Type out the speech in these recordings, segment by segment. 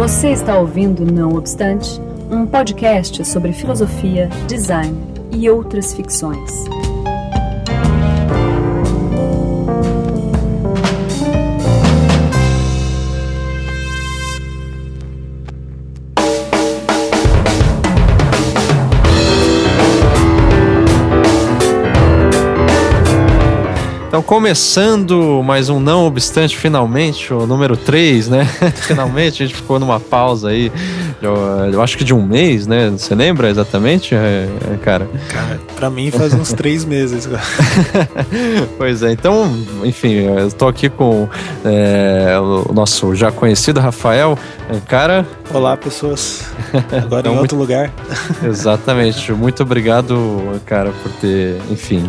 Você está ouvindo Não Obstante, um podcast sobre filosofia, design e outras ficções. Então, começando mais um Não Obstante, finalmente, o número 3, né? finalmente, a gente ficou numa pausa aí, eu, eu, acho que de um mês, né? Você lembra exatamente, é, é, cara? Cara, pra mim faz uns três meses. pois é, então, enfim, eu tô aqui com é, o nosso já conhecido Rafael. Cara. Olá, pessoas. Agora então, em outro muito... lugar. Exatamente. Muito obrigado, cara, por ter, enfim,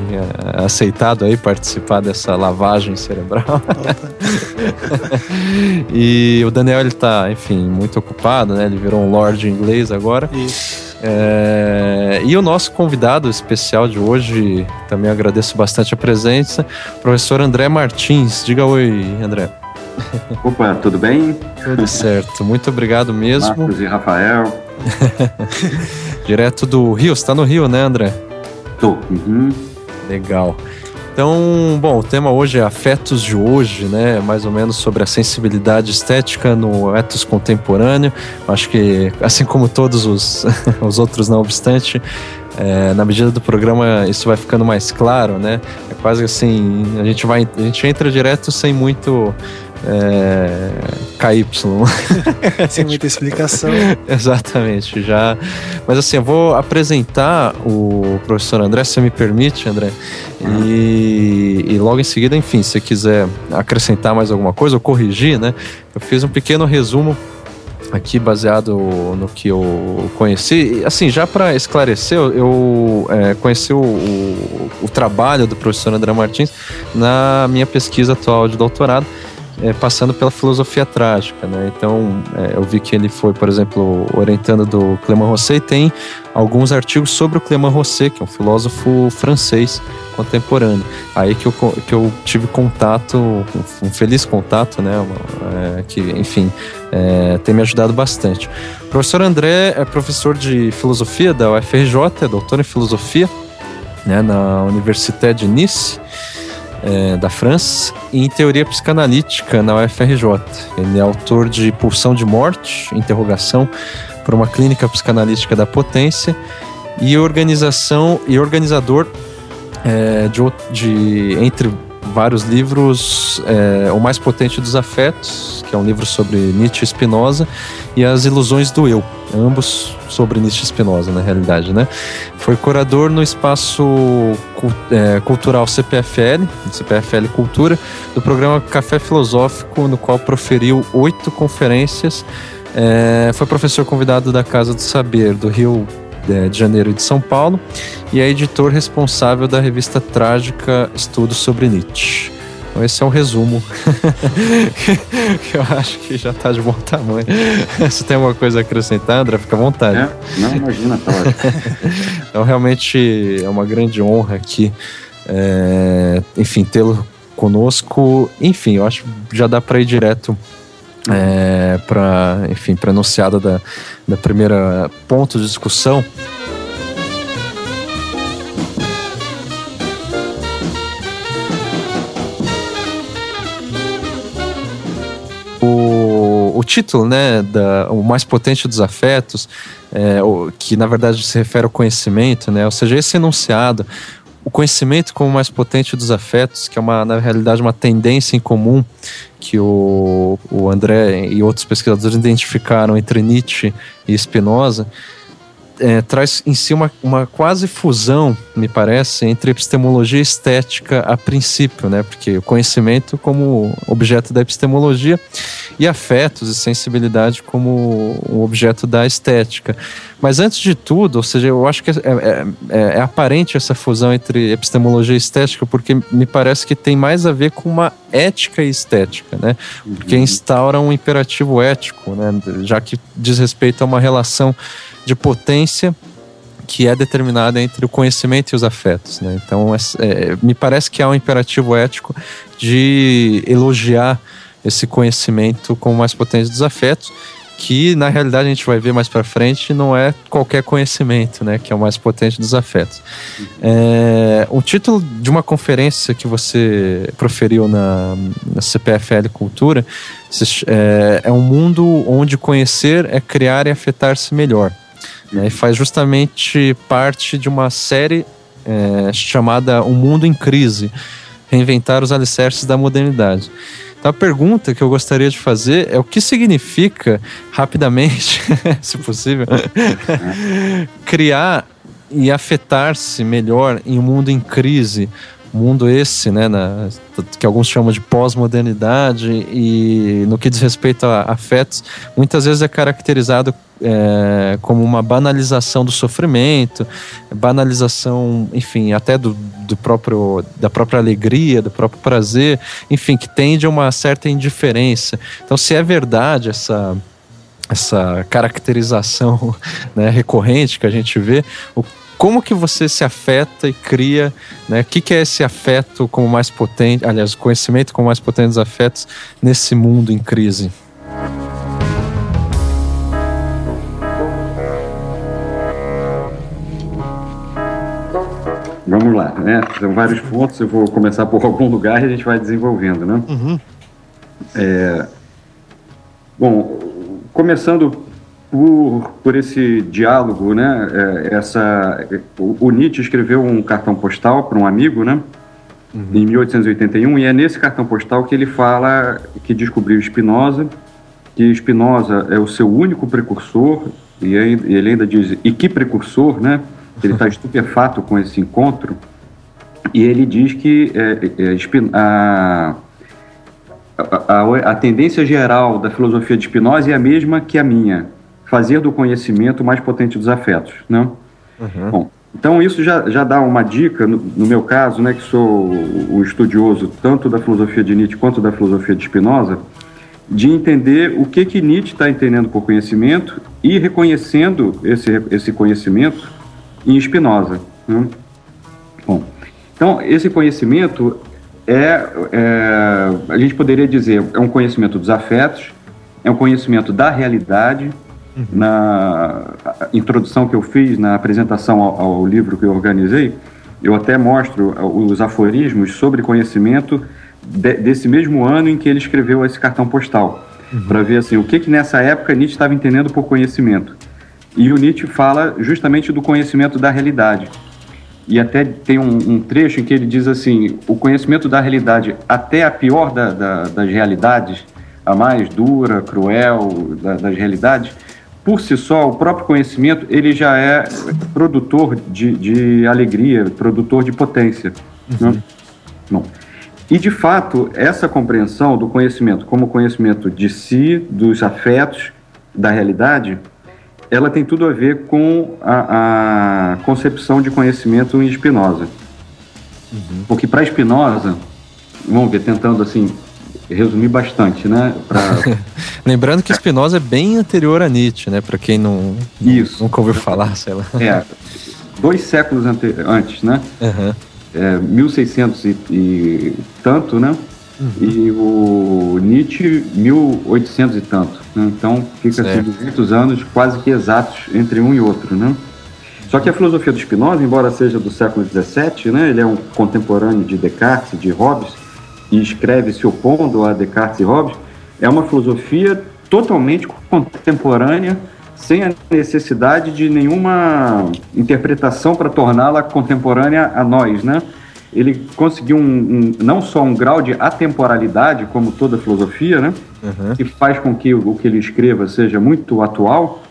aceitado aí participar participar dessa lavagem cerebral. e o Daniel, ele tá, enfim, muito ocupado, né? Ele virou um lord inglês agora. Isso. É, e o nosso convidado especial de hoje, também agradeço bastante a presença, professor André Martins. Diga oi, André. Opa, tudo bem? Tudo certo, muito obrigado mesmo. Marcos e Rafael. Direto do Rio, você tá no Rio, né, André? Tô. Uhum. Legal. Então, bom, o tema hoje é afetos de hoje, né? Mais ou menos sobre a sensibilidade estética no etos contemporâneo. Acho que, assim como todos os, os outros, não obstante, é, na medida do programa isso vai ficando mais claro, né? É quase assim, a gente vai, a gente entra direto sem muito é, KY. Sem muita explicação. Exatamente, já. Mas assim, eu vou apresentar o professor André, se me permite, André. E, e logo em seguida, enfim, se quiser acrescentar mais alguma coisa ou corrigir, né? Eu fiz um pequeno resumo aqui baseado no que eu conheci. Assim, já para esclarecer, eu é, conheci o, o, o, trabalho do professor André Martins na minha pesquisa atual de doutorado é, passando pela filosofia trágica, né? Então, é, eu vi que ele foi, por exemplo, orientando do Clément Rosset e tem alguns artigos sobre o Clément Rosset, que é um filósofo francês contemporâneo. Aí que eu, que eu tive contato, um feliz contato, né? É, que, enfim, é, tem me ajudado bastante. O professor André é professor de filosofia da UFRJ, é doutor em filosofia, né, na Université de Nice é, da França em teoria psicanalítica na UFRJ. Ele é autor de Pulsão de Morte, Interrogação por uma Clínica Psicanalítica da Potência e organização e organizador é, de, de, entre vários livros, é, O Mais Potente dos Afetos, que é um livro sobre Nietzsche e Spinoza, e As Ilusões do Eu, ambos sobre Nietzsche e Spinoza, na realidade, né? Foi curador no espaço é, cultural CPFL, CPFL Cultura, do programa Café Filosófico, no qual proferiu oito conferências. É, foi professor convidado da Casa do Saber do Rio de Janeiro de São Paulo e é editor responsável da revista trágica Estudos sobre Nietzsche. Então esse é um resumo que eu acho que já está de bom tamanho. Se tem alguma coisa a acrescentar, André, fica à vontade. É, não, imagina, tá Então realmente é uma grande honra aqui, é, enfim, tê-lo conosco. Enfim, eu acho que já dá para ir direto é, para enfim para enunciada da, da primeira ponto de discussão. O, o título né da, o mais potente dos afetos é, o, que na verdade se refere ao conhecimento né ou seja esse enunciado o conhecimento como mais potente dos afetos, que é uma, na realidade uma tendência em comum que o, o André e outros pesquisadores identificaram entre Nietzsche e Spinoza, é, traz em si uma, uma quase fusão, me parece, entre epistemologia e estética a princípio, né? Porque o conhecimento como objeto da epistemologia e afetos e sensibilidade como um objeto da estética. Mas antes de tudo, ou seja, eu acho que é, é, é, é aparente essa fusão entre epistemologia e estética, porque me parece que tem mais a ver com uma ética e estética, né? Porque uhum. instaura um imperativo ético, né? Já que diz respeito a uma relação de potência que é determinada entre o conhecimento e os afetos. Né? Então, é, é, me parece que há um imperativo ético de elogiar esse conhecimento como mais potente dos afetos, que na realidade a gente vai ver mais para frente não é qualquer conhecimento, né, que é o mais potente dos afetos. É, o título de uma conferência que você proferiu na, na CPFL Cultura é, é um mundo onde conhecer é criar e afetar-se melhor. Né, e faz justamente parte de uma série é, chamada O Mundo em Crise, reinventar os alicerces da modernidade. Então a pergunta que eu gostaria de fazer é o que significa, rapidamente, se possível, criar e afetar-se melhor em um mundo em crise, mundo esse, né, na, que alguns chamam de pós-modernidade e no que diz respeito a afetos, muitas vezes é caracterizado é, como uma banalização do sofrimento, banalização, enfim, até do, do próprio da própria alegria, do próprio prazer, enfim, que tende a uma certa indiferença. Então, se é verdade essa essa caracterização né, recorrente que a gente vê, o como que você se afeta e cria, né? O que, que é esse afeto como mais potente, aliás, o conhecimento como mais potente dos afetos nesse mundo em crise? Vamos lá, né? São vários pontos, eu vou começar por algum lugar e a gente vai desenvolvendo, né? Uhum. É, bom, começando por, por esse diálogo, né? É, essa, o, Nietzsche escreveu um cartão postal para um amigo, né? Uhum. Em 1881, e é nesse cartão postal que ele fala que descobriu Spinoza, que Spinoza é o seu único precursor, e ele ainda diz, e que precursor, né? Ele está estupefato com esse encontro, e ele diz que é, é, a, a, a, tendência geral da filosofia de Spinoza é a mesma que a minha, fazer do conhecimento mais potente dos afetos, né? Uhum. Bom, então isso já, já dá uma dica, no, no, meu caso, né, que sou o estudioso tanto da filosofia de Nietzsche quanto da filosofia de Spinoza, de entender o que que Nietzsche está entendendo por conhecimento e reconhecendo esse, esse conhecimento em Spinoza. Né? Bom, então esse conhecimento é, é, a gente poderia dizer, é um conhecimento dos afetos, é um conhecimento da realidade, Uhum. Na introdução que eu fiz, na apresentação ao, ao, livro que eu organizei, eu até mostro os aforismos sobre conhecimento de, desse mesmo ano em que ele escreveu esse cartão postal, uhum. para ver assim, o que, que nessa época Nietzsche estava entendendo por conhecimento. E o Nietzsche fala justamente do conhecimento da realidade. E até tem um, um trecho em que ele diz assim: o conhecimento da realidade, até a pior da, da, das realidades, a mais dura, cruel da, das realidades, por si só, o próprio conhecimento, ele já é produtor de, de alegria, produtor de potência. Uhum. Né? Bom, e, de fato, essa compreensão do conhecimento como conhecimento de si, dos afetos, da realidade, ela tem tudo a ver com a, a concepção de conhecimento em Spinoza. Uhum. Porque para Spinoza, vamos ver, tentando assim resumir bastante, né? Pra... Lembrando que Spinoza é bem anterior a Nietzsche, né? Para quem não, Isso. nunca ouviu falar, sei lá. É, dois séculos ante... antes, né? Uhum. É, 1600 e, e tanto, né? Uhum. E o Nietzsche, 1800 e tanto. Né? Então, fica assim 200 anos quase que exatos entre um e outro, né? Só que a filosofia do Spinoza, embora seja do século XVII, né, ele é um contemporâneo de Descartes, de Hobbes, e escreve se opondo a Descartes e Hobbes, é uma filosofia totalmente contemporânea, sem a necessidade de nenhuma interpretação para torná-la contemporânea a nós, né? Ele conseguiu um, um, não só um grau de atemporalidade, como toda filosofia, né? Uhum. Que faz com que o, o que ele escreva seja muito atual,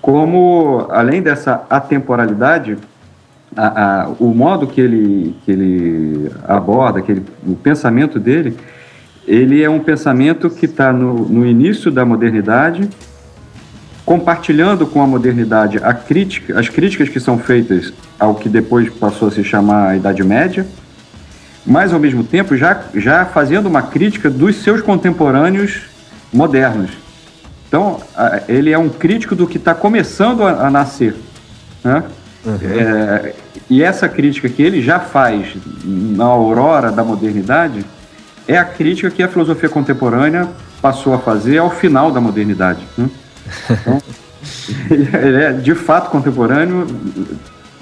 como, além dessa atemporalidade, a, a, o modo que ele, que ele aborda, que ele, o pensamento dele, ele é um pensamento que está no, no início da modernidade, compartilhando com a modernidade a crítica, as críticas que são feitas ao que depois passou a se chamar a Idade Média, mas ao mesmo tempo já, já fazendo uma crítica dos seus contemporâneos modernos. Então, ele é um crítico do que está começando a, a nascer. Né? Uhum. É, e essa crítica que ele já faz na aurora da modernidade é a crítica que a filosofia contemporânea passou a fazer ao final da modernidade. Né? Então, ele é de fato contemporâneo,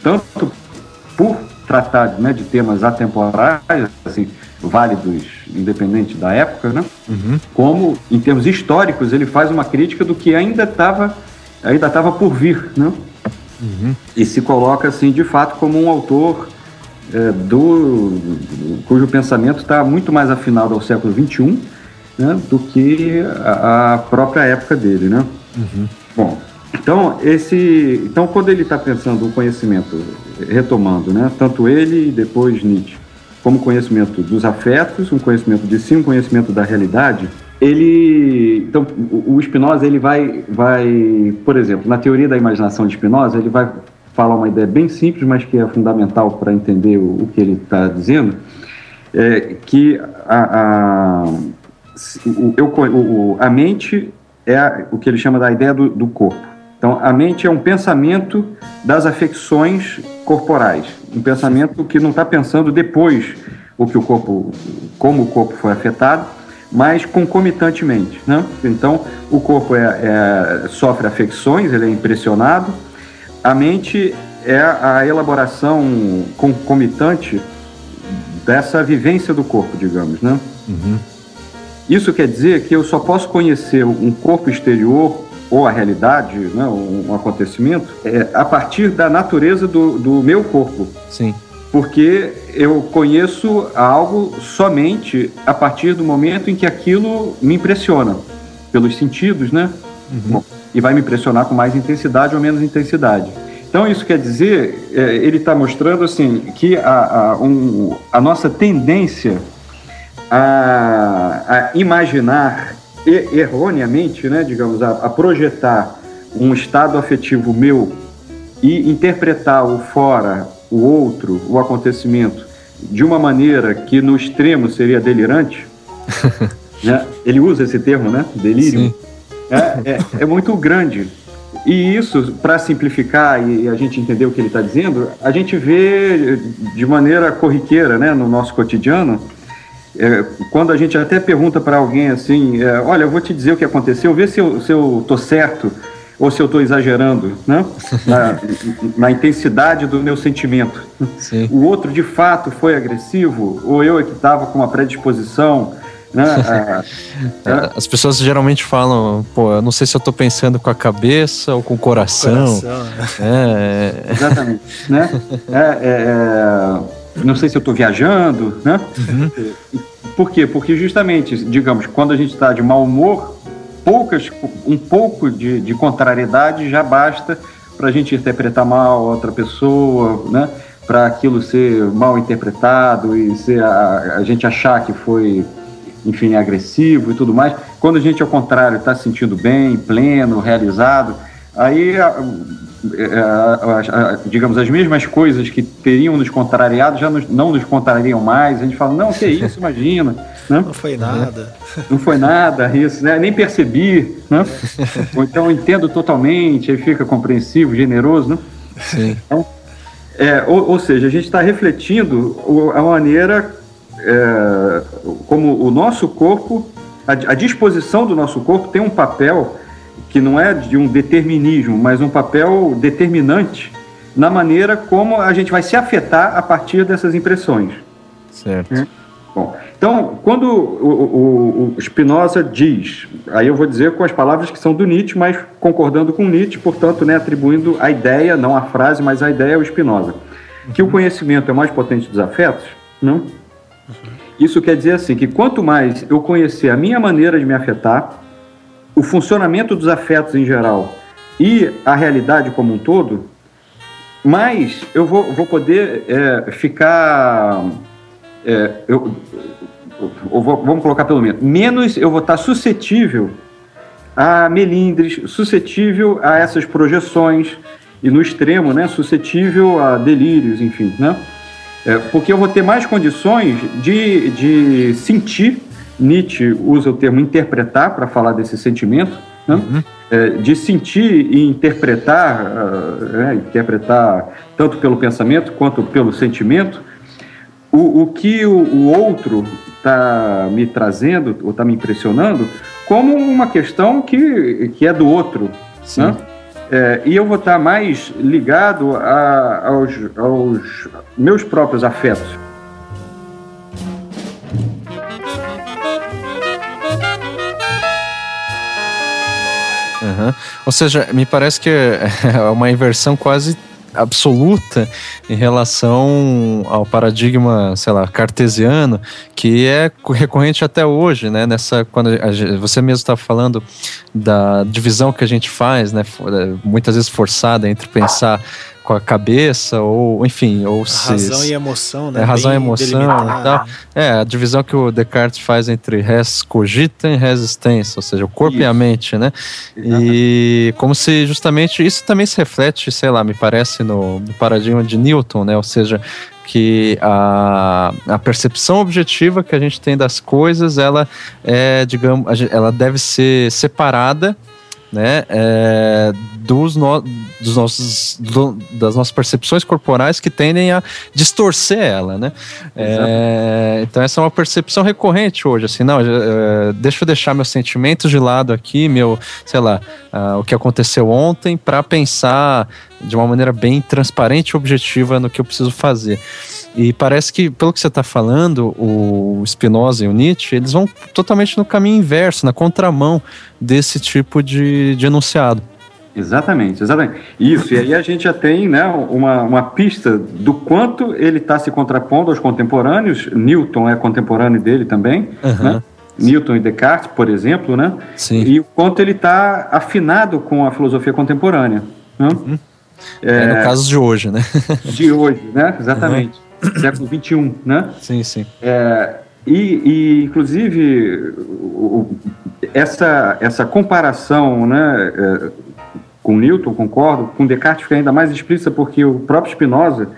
tanto por tratar né, de temas atemporais, assim, válidos, independente da época, né? Uhum. como em termos históricos ele faz uma crítica do que ainda estava ainda estava por vir, né? Uhum. E se coloca assim de fato como um autor é, do cujo pensamento está muito mais afinado ao século XXI né, do que a, a, própria época dele, né? Uhum. Bom, então esse, então quando ele está pensando o conhecimento, retomando, né, tanto ele e depois Nietzsche, como conhecimento dos afetos, um conhecimento de si, um conhecimento da realidade, ele, então o Spinoza ele vai, vai, por exemplo, na teoria da imaginação de Spinoza, ele vai falar uma ideia bem simples, mas que é fundamental para entender o, o que ele está dizendo, é que a, a, o, o, a mente é a, o que ele chama da ideia do, do corpo. Então, a mente é um pensamento das afecções corporais, um pensamento que não está pensando depois o que o corpo, como o corpo foi afetado, mas concomitantemente, né? Então, o corpo é, é, sofre afecções, ele é impressionado, a mente é a elaboração concomitante dessa vivência do corpo, digamos, né? Uhum. Isso quer dizer que eu só posso conhecer um corpo exterior ou a realidade, né, um, acontecimento, é, a partir da natureza do, do meu corpo. Sim. Porque eu conheço algo somente a partir do momento em que aquilo me impressiona, pelos sentidos, né? Uhum. Bom, e vai me impressionar com mais intensidade ou menos intensidade. Então, isso quer dizer, é, ele está mostrando assim que a, a, um, a nossa tendência a, a imaginar e, erroneamente, né, digamos, a, a projetar um estado afetivo meu e interpretar o fora, o outro, o acontecimento de uma maneira que no extremo seria delirante, né? ele usa esse termo, né? Delírio. É, é, é, muito grande. E isso, para simplificar e a gente entender o que ele está dizendo, a gente vê de maneira corriqueira né, no nosso cotidiano é, quando a gente até pergunta para alguém assim, é, olha, eu vou te dizer o que aconteceu, vê se eu, se eu tô certo ou se eu estou exagerando, né? Na, na, intensidade do meu sentimento. Sim. O outro de fato foi agressivo ou eu é que estava com uma predisposição né? É, As pessoas geralmente falam, pô, eu não sei se eu estou pensando com a cabeça ou com o coração. coração né? é. Exatamente. né? É, é, é não sei se eu estou viajando, né? Uhum. Por quê? Porque justamente, digamos, quando a gente está de mau humor, poucas, um pouco de, de contrariedade já basta para a gente interpretar mal outra pessoa, né? Para aquilo ser mal interpretado e ser a, a gente achar que foi, enfim, agressivo e tudo mais. Quando a gente, ao contrário, está se sentindo bem, pleno, realizado, aí digamos, as mesmas coisas que teriam nos contrariado já nos, não nos contrariam mais. A gente fala, não, que isso, imagina. Né? Não foi nada. Não foi nada isso, né? nem percebi. Né? Ou então entendo totalmente, aí fica compreensivo, generoso. Né? Sim. Então, é, ou, ou, seja, a gente está refletindo a maneira é, como o nosso corpo, a, a disposição do nosso corpo tem um papel que não é de um determinismo, mas um papel determinante na maneira como a gente vai se afetar a partir dessas impressões. Certo. É? Bom, então, quando o, o, o, Spinoza diz, aí eu vou dizer com as palavras que são do Nietzsche, mas concordando com Nietzsche, portanto, né, atribuindo a ideia, não a frase, mas a ideia ao Spinoza, que o conhecimento é mais potente dos afetos, não? Uhum. Isso quer dizer assim, que quanto mais eu conhecer a minha maneira de me afetar, o funcionamento dos afetos em geral e a realidade como um todo, mais eu vou, vou poder é, ficar. É, eu, vamos colocar pelo menos. Menos eu vou estar suscetível a melindres, suscetível a essas projeções, e no extremo, né, suscetível a delírios, enfim, né? É, porque eu vou ter mais condições de, de sentir Nietzsche usa o termo interpretar para falar desse sentimento, né? uhum. é, de sentir e interpretar, uh, é, interpretar tanto pelo pensamento quanto pelo sentimento, o, o que o, o outro está me trazendo ou está me impressionando como uma questão que, que é do outro. Né? É, e eu vou estar mais ligado a, aos, aos meus próprios afetos. Uhum. Ou seja, me parece que é uma inversão quase absoluta em relação ao paradigma, sei lá, cartesiano, que é recorrente até hoje, né? Nessa quando a, você mesmo está falando da divisão que a gente faz, né? Muitas vezes forçada entre pensar com a cabeça, ou enfim, ou a se. Razão e emoção, né? É, razão e emoção e tal. É, a divisão que o Descartes faz entre res cogita e res extensa, ou seja, o corpo isso. e a mente, né? Exatamente. E como se justamente isso também se reflete, sei lá, me parece, no, no paradigma de Newton, né? Ou seja, que a, a percepção objetiva que a gente tem das coisas, ela é, digamos, ela deve ser separada né, é, dos, no, dos nossos, do, das nossas percepções corporais que tendem a distorcer ela, né? É, então essa é uma percepção recorrente hoje, assim, não, é, deixa eu deixar meus sentimentos de lado aqui, meu, sei lá, uh, o que aconteceu ontem, para pensar de uma maneira bem transparente e objetiva no que eu preciso fazer. E parece que, pelo que você está falando, o Spinoza e o Nietzsche, eles vão totalmente no caminho inverso, na contramão desse tipo de, de enunciado. Exatamente, exatamente. Isso, e aí a gente já tem né, uma, uma pista do quanto ele está se contrapondo aos contemporâneos. Newton é contemporâneo dele também, uhum. né? Newton e Descartes, por exemplo, né? Sim. E o quanto ele está afinado com a filosofia contemporânea. Né? Uhum. É, é, no caso de hoje, né? De hoje, né? Exatamente. Uhum século XXI, né? Sim, sim. É, e, e, inclusive, o, essa, essa comparação né, é, com Newton, concordo, com Descartes fica ainda mais explícita porque o próprio Spinoza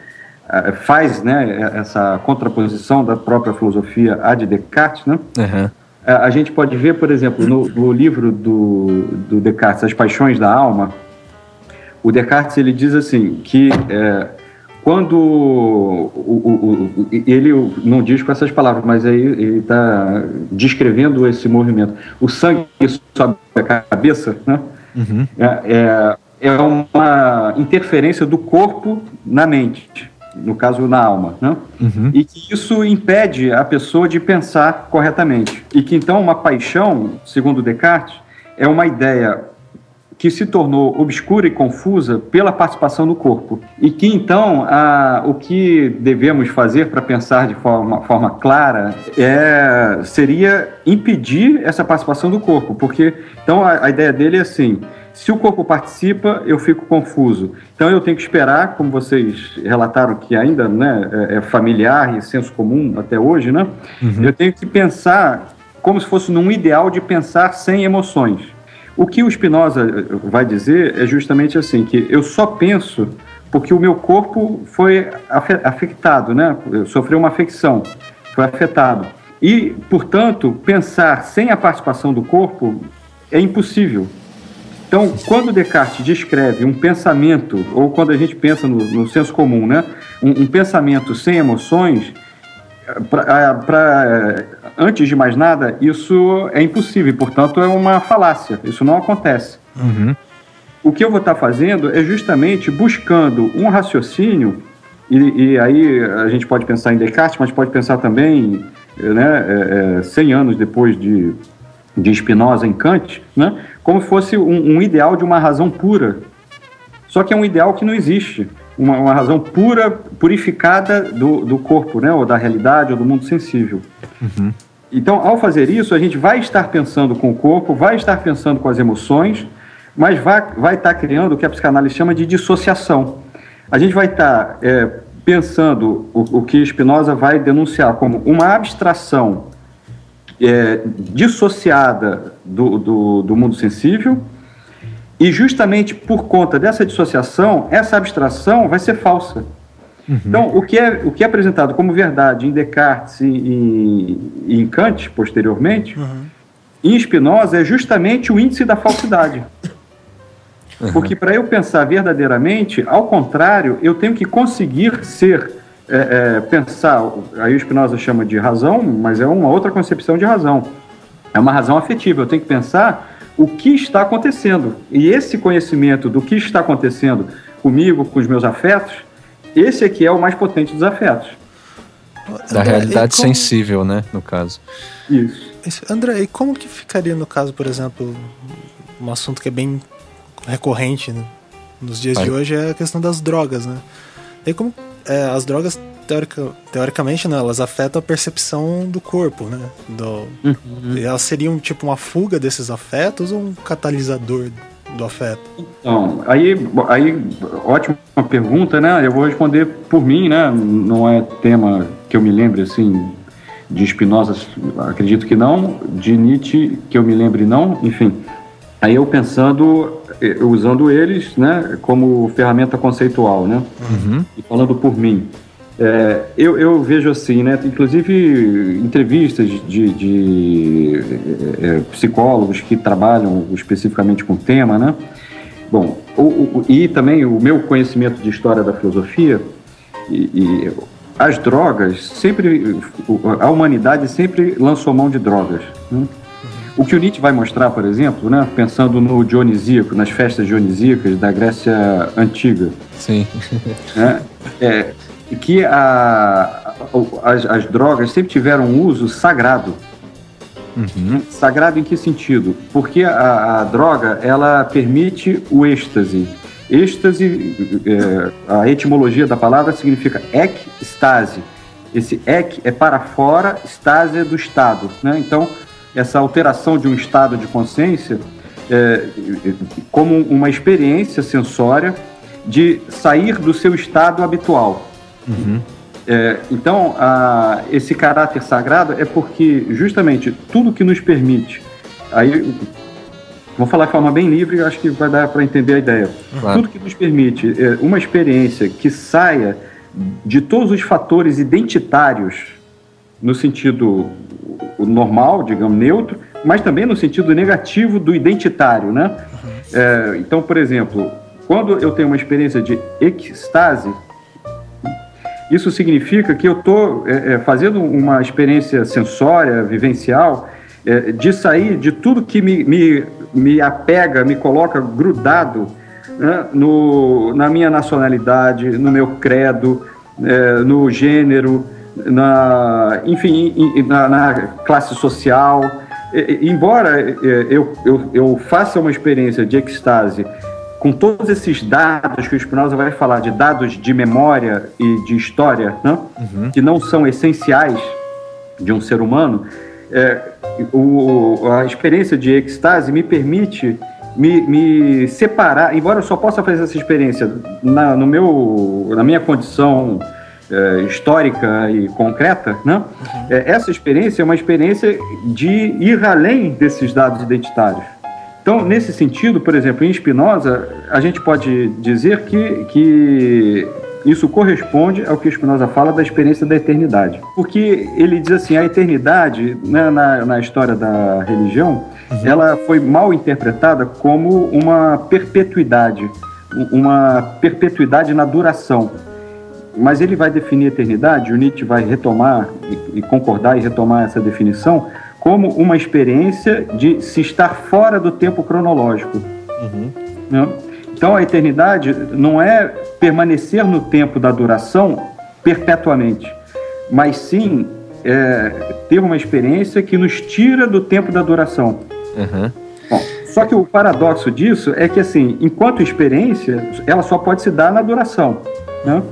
é, faz né, essa contraposição da própria filosofia a de Descartes, né? Uhum. A gente pode ver, por exemplo, no, no livro do, do, Descartes, As Paixões da Alma, o Descartes ele diz assim que é, quando o, o, o, ele não diz com essas palavras, mas aí ele está descrevendo esse movimento. O sangue sobe a cabeça, né? Uhum. É, é, é, uma interferência do corpo na mente, no caso na alma, né? Uhum. E que isso impede a pessoa de pensar corretamente. E que então uma paixão, segundo Descartes, é uma ideia que se tornou obscura e confusa pela participação do corpo. E que então a, o que devemos fazer para pensar de forma, forma clara é, seria impedir essa participação do corpo, porque então a, a ideia dele é assim: se o corpo participa, eu fico confuso. Então eu tenho que esperar, como vocês relataram que ainda né, é, é familiar e senso comum até hoje, né? Uhum. Eu tenho que pensar como se fosse num ideal de pensar sem emoções. O que o Spinoza eh, vai dizer é justamente assim, que eu só penso porque o meu corpo foi afetado, né? Sofreu uma afecção, foi afetado. E, portanto, pensar sem a participação do corpo é impossível. Então, quando Descartes descreve um pensamento, ou quando a gente pensa no, no senso comum, né? Um, um pensamento sem emoções, para antes de mais nada, isso é impossível, portanto é uma falácia, isso não acontece. Uhum. O que eu vou estar fazendo é justamente buscando um raciocínio, e, e, aí a gente pode pensar em Descartes, mas pode pensar também, né, é, é, 100 anos depois de, de Spinoza em Kant, né, como se fosse um, um ideal de uma razão pura. Só que é um ideal que não existe uma, uma razão pura, purificada do, do corpo, né, ou da realidade, ou do mundo sensível. Uhum. Então, ao fazer isso, a gente vai estar pensando com o corpo, vai estar pensando com as emoções, mas vai, vai estar criando o que a psicanálise chama de dissociação. A gente vai estar é, pensando o, o que Spinoza vai denunciar como uma abstração é, dissociada do, do, do mundo sensível, e justamente por conta dessa dissociação, essa abstração vai ser falsa. Uhum. Então, o que, é, o que é apresentado como verdade em Descartes e, e, em Kant, posteriormente, uhum. em Spinoza, é justamente o índice da falsidade. Uhum. Porque para eu pensar verdadeiramente, ao contrário, eu tenho que conseguir ser, é, é, pensar, aí o Spinoza chama de razão, mas é uma outra concepção de razão É uma razão afetiva. Eu tenho que pensar o que está acontecendo. E esse conhecimento do que está acontecendo comigo, com os meus afetos, esse aqui é o mais potente dos afetos. Da André, realidade como... sensível, né, no caso. Isso. André, e como que ficaria no caso, por exemplo, um assunto que é bem recorrente né, nos dias Vai. de hoje é a questão das drogas, né? E como é, as drogas teórica, teoricamente, né, elas afetam a percepção do corpo, né? Do, uhum. Elas seriam tipo uma fuga desses afetos ou um catalisador do afeto? Então, aí, aí ótima pergunta, né? Eu vou responder por mim, né? Não é tema que eu me lembre assim de Spinoza, acredito que não, de Nietzsche que eu me lembre não, enfim. Aí eu pensando, eh, usando eles, né, como ferramenta conceitual, né? Uhum. E falando por mim. É, eu, eu, vejo assim, né? Inclusive entrevistas de, de é, psicólogos que trabalham especificamente com o tema, né? Bom, o, o, e também o meu conhecimento de história da filosofia e, e as drogas sempre a humanidade sempre lançou mão de drogas. Né? O que o Nietzsche vai mostrar, por exemplo, né, pensando no Dionisíaco, nas festas dionisíacas da Grécia antiga. Sim. Né, é, que a, as, as, drogas sempre tiveram um uso sagrado. Uhum. Sagrado em que sentido? Porque a, a, droga ela permite o êxtase. Êxtase, é, a etimologia da palavra significa ekstase. Esse ek é para fora, estase é do estado. Né? Então, essa alteração de um estado de consciência é, como uma experiência sensória de sair do seu estado habitual. Uhum. É, então, a, esse caráter sagrado é porque, justamente, tudo que nos permite. Aí, vou falar de forma bem livre, acho que vai dar para entender a ideia. Claro. Tudo que nos permite é, uma experiência que saia de todos os fatores identitários, no sentido normal, digamos, neutro, mas também no sentido negativo do identitário, né? Uhum. É, então, por exemplo, quando eu tenho uma experiência de ecstase, isso significa que eu estou é, é, fazendo uma experiência sensória, vivencial, é, de sair de tudo que me, me, me apega, me coloca grudado né, no, na minha nacionalidade, no meu credo, é, no gênero, na, enfim, na, na classe social. embora é, eu, eu, eu faça uma experiência de ecstase com todos esses dados que o Spinoza vai falar, de dados de memória e de história, né? Uhum. que não são essenciais de um ser humano, é, o, a experiência de ecstase me permite me, me, separar, embora eu só possa fazer essa experiência na, no meu, na minha condição é, histórica e concreta, né? Uhum. É, essa experiência é uma experiência de ir além desses dados identitários. Então, nesse sentido, por exemplo, em Spinoza, a gente pode dizer que, que isso corresponde ao que Spinoza fala da experiência da eternidade. Porque ele diz assim, a eternidade, né, na, na história da religião, uhum. ela foi mal interpretada como uma perpetuidade, uma perpetuidade na duração. Mas ele vai definir a eternidade, o Nietzsche vai retomar e, e concordar e retomar essa definição como uma experiência de se estar fora do tempo cronológico. Uhum. Né? Então a eternidade não é permanecer no tempo da duração perpetuamente, mas sim é, ter uma experiência que nos tira do tempo da duração. Uhum. Bom, só que o paradoxo disso é que, assim, enquanto experiência, ela só pode se dar na duração. Né?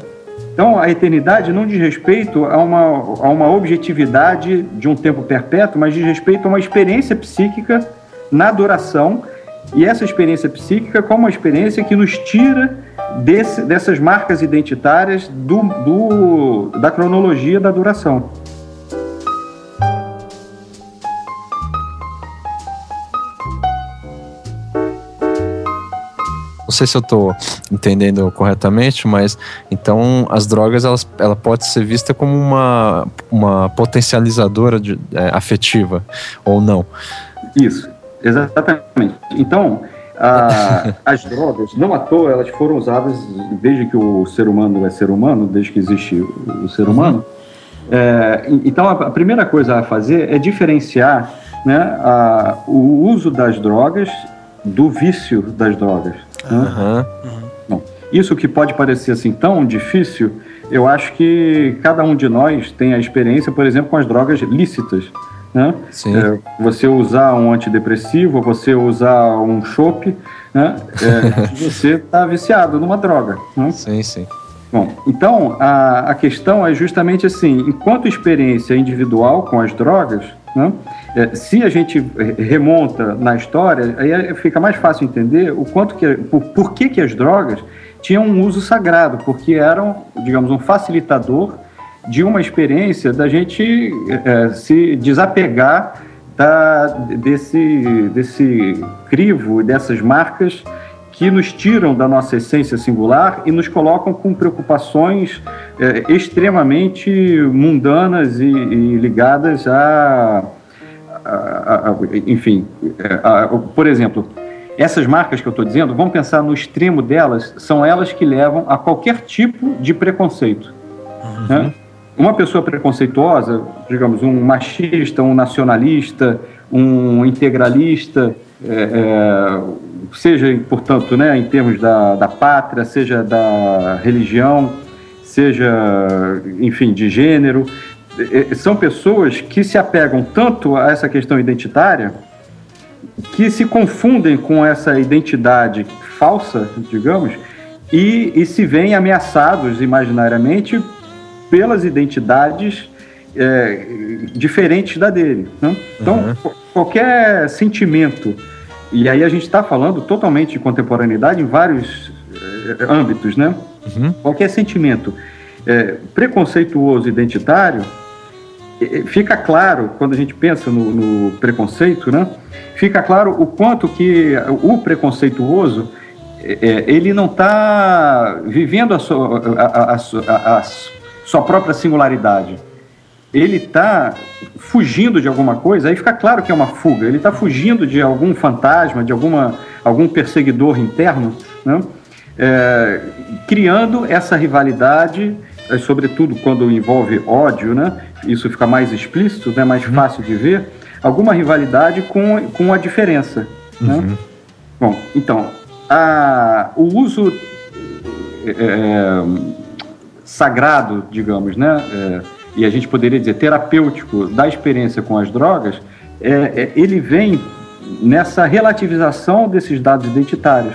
Então, a eternidade não diz respeito a uma, a uma objetividade de um tempo perpétuo, mas diz respeito a uma experiência psíquica na duração. E essa experiência psíquica como uma experiência que nos tira desse, dessas marcas identitárias do, do, da cronologia da duração. Sei se eu estou entendendo corretamente, mas então as drogas elas, ela pode ser vista como uma, uma potencializadora de, é, afetiva ou não? Isso, exatamente. Então a, as drogas, não à toa, elas foram usadas desde que o ser humano é ser humano, desde que existe o ser humano. É, então a primeira coisa a fazer é diferenciar né, a, o uso das drogas, do vício das drogas. Uhum. Bom, isso que pode parecer assim tão difícil, eu acho que cada um de nós tem a experiência, por exemplo, com as drogas lícitas. Né? É, você usar um antidepressivo, você usar um chope, né? É, você está viciado numa droga. Né? Sim, sim. Bom, então a, a questão é justamente assim: enquanto experiência individual com as drogas, né? É, se a gente remonta na história, aí fica mais fácil entender o quanto que, por, por que, que as drogas tinham um uso sagrado, porque eram, digamos, um facilitador de uma experiência da gente é, se desapegar da, desse, desse crivo, dessas marcas que nos tiram da nossa essência singular e nos colocam com preocupações é, extremamente mundanas e, e ligadas a, a, a, a enfim, é, por exemplo, essas marcas que eu estou dizendo, vamos pensar no extremo delas, são elas que levam a qualquer tipo de preconceito. Uhum. Né? Uma pessoa preconceituosa, digamos, um machista, um nacionalista, um integralista, é, é, seja, portanto, né, em termos da, da pátria, seja da religião, seja, enfim, de gênero, é, são pessoas que se apegam tanto a essa questão identitária que se confundem com essa identidade falsa, digamos, e, e se veem ameaçados imaginariamente pelas identidades é, diferentes da dele. Né? Então, uhum. qualquer sentimento, e aí a gente está falando totalmente de contemporaneidade em vários é, âmbitos, né? Uhum. Qualquer sentimento é, preconceituoso identitário, é, fica claro, quando a gente pensa no, no preconceito, né? fica claro o quanto que o preconceituoso ele não está vivendo a sua, a, a, a, sua própria singularidade. Ele está fugindo de alguma coisa, aí fica claro que é uma fuga. Ele está fugindo de algum fantasma, de alguma, algum perseguidor interno, né? É, criando essa rivalidade, é, sobretudo quando envolve ódio, né? isso fica mais explícito, né? mais uhum. fácil de ver alguma rivalidade com, com a diferença. Né? Uhum. Bom, então, a, o uso é, é, sagrado, digamos, né? É, e a gente poderia dizer terapêutico da experiência com as drogas, é, é, ele vem nessa relativização desses dados identitários.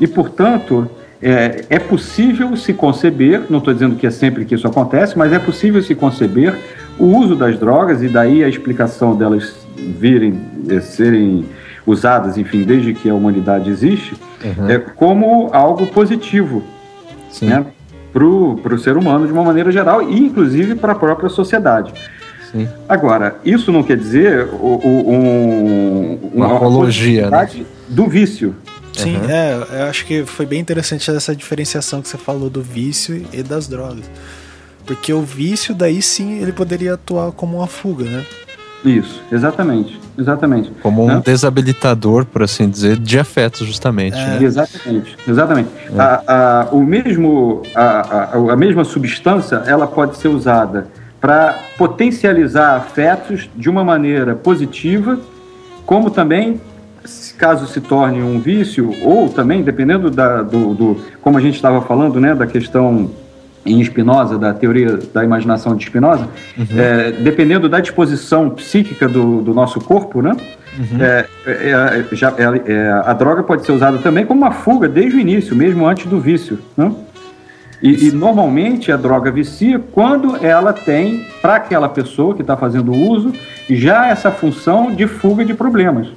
E, portanto, é, é possível se conceber, não estou dizendo que é sempre que isso acontece, mas é possível se conceber o uso das drogas e daí a explicação delas virem, é, serem usadas, enfim, desde que a humanidade existe, uhum. é como algo positivo né, para o ser humano de uma maneira geral e inclusive para a própria sociedade. Sim. Agora, isso não quer dizer o, o, um, uma, uma apologia né? do vício. Sim, uhum. é, eu acho que foi bem interessante essa diferenciação que você falou do vício e das drogas. Porque o vício, daí sim, ele poderia atuar como uma fuga, né? Isso, exatamente, exatamente. Como um né? desabilitador, por assim dizer, de afetos, justamente. É. Né? Exatamente, exatamente. É. A, a, o mesmo, a, a, a mesma substância, ela pode ser usada para potencializar afetos de uma maneira positiva, como também caso se torne um vício, ou também, dependendo da, do, do como a gente estava falando, né, da questão em Spinoza, da teoria da imaginação de Spinoza, uhum. é, dependendo da disposição psíquica do, do nosso corpo, né? Uhum. É, é, é já, é, é, a droga pode ser usada também como uma fuga desde o início, mesmo antes do vício, né? E, e normalmente a droga vicia quando ela tem, para aquela pessoa que está fazendo uso, já essa função de fuga de problemas.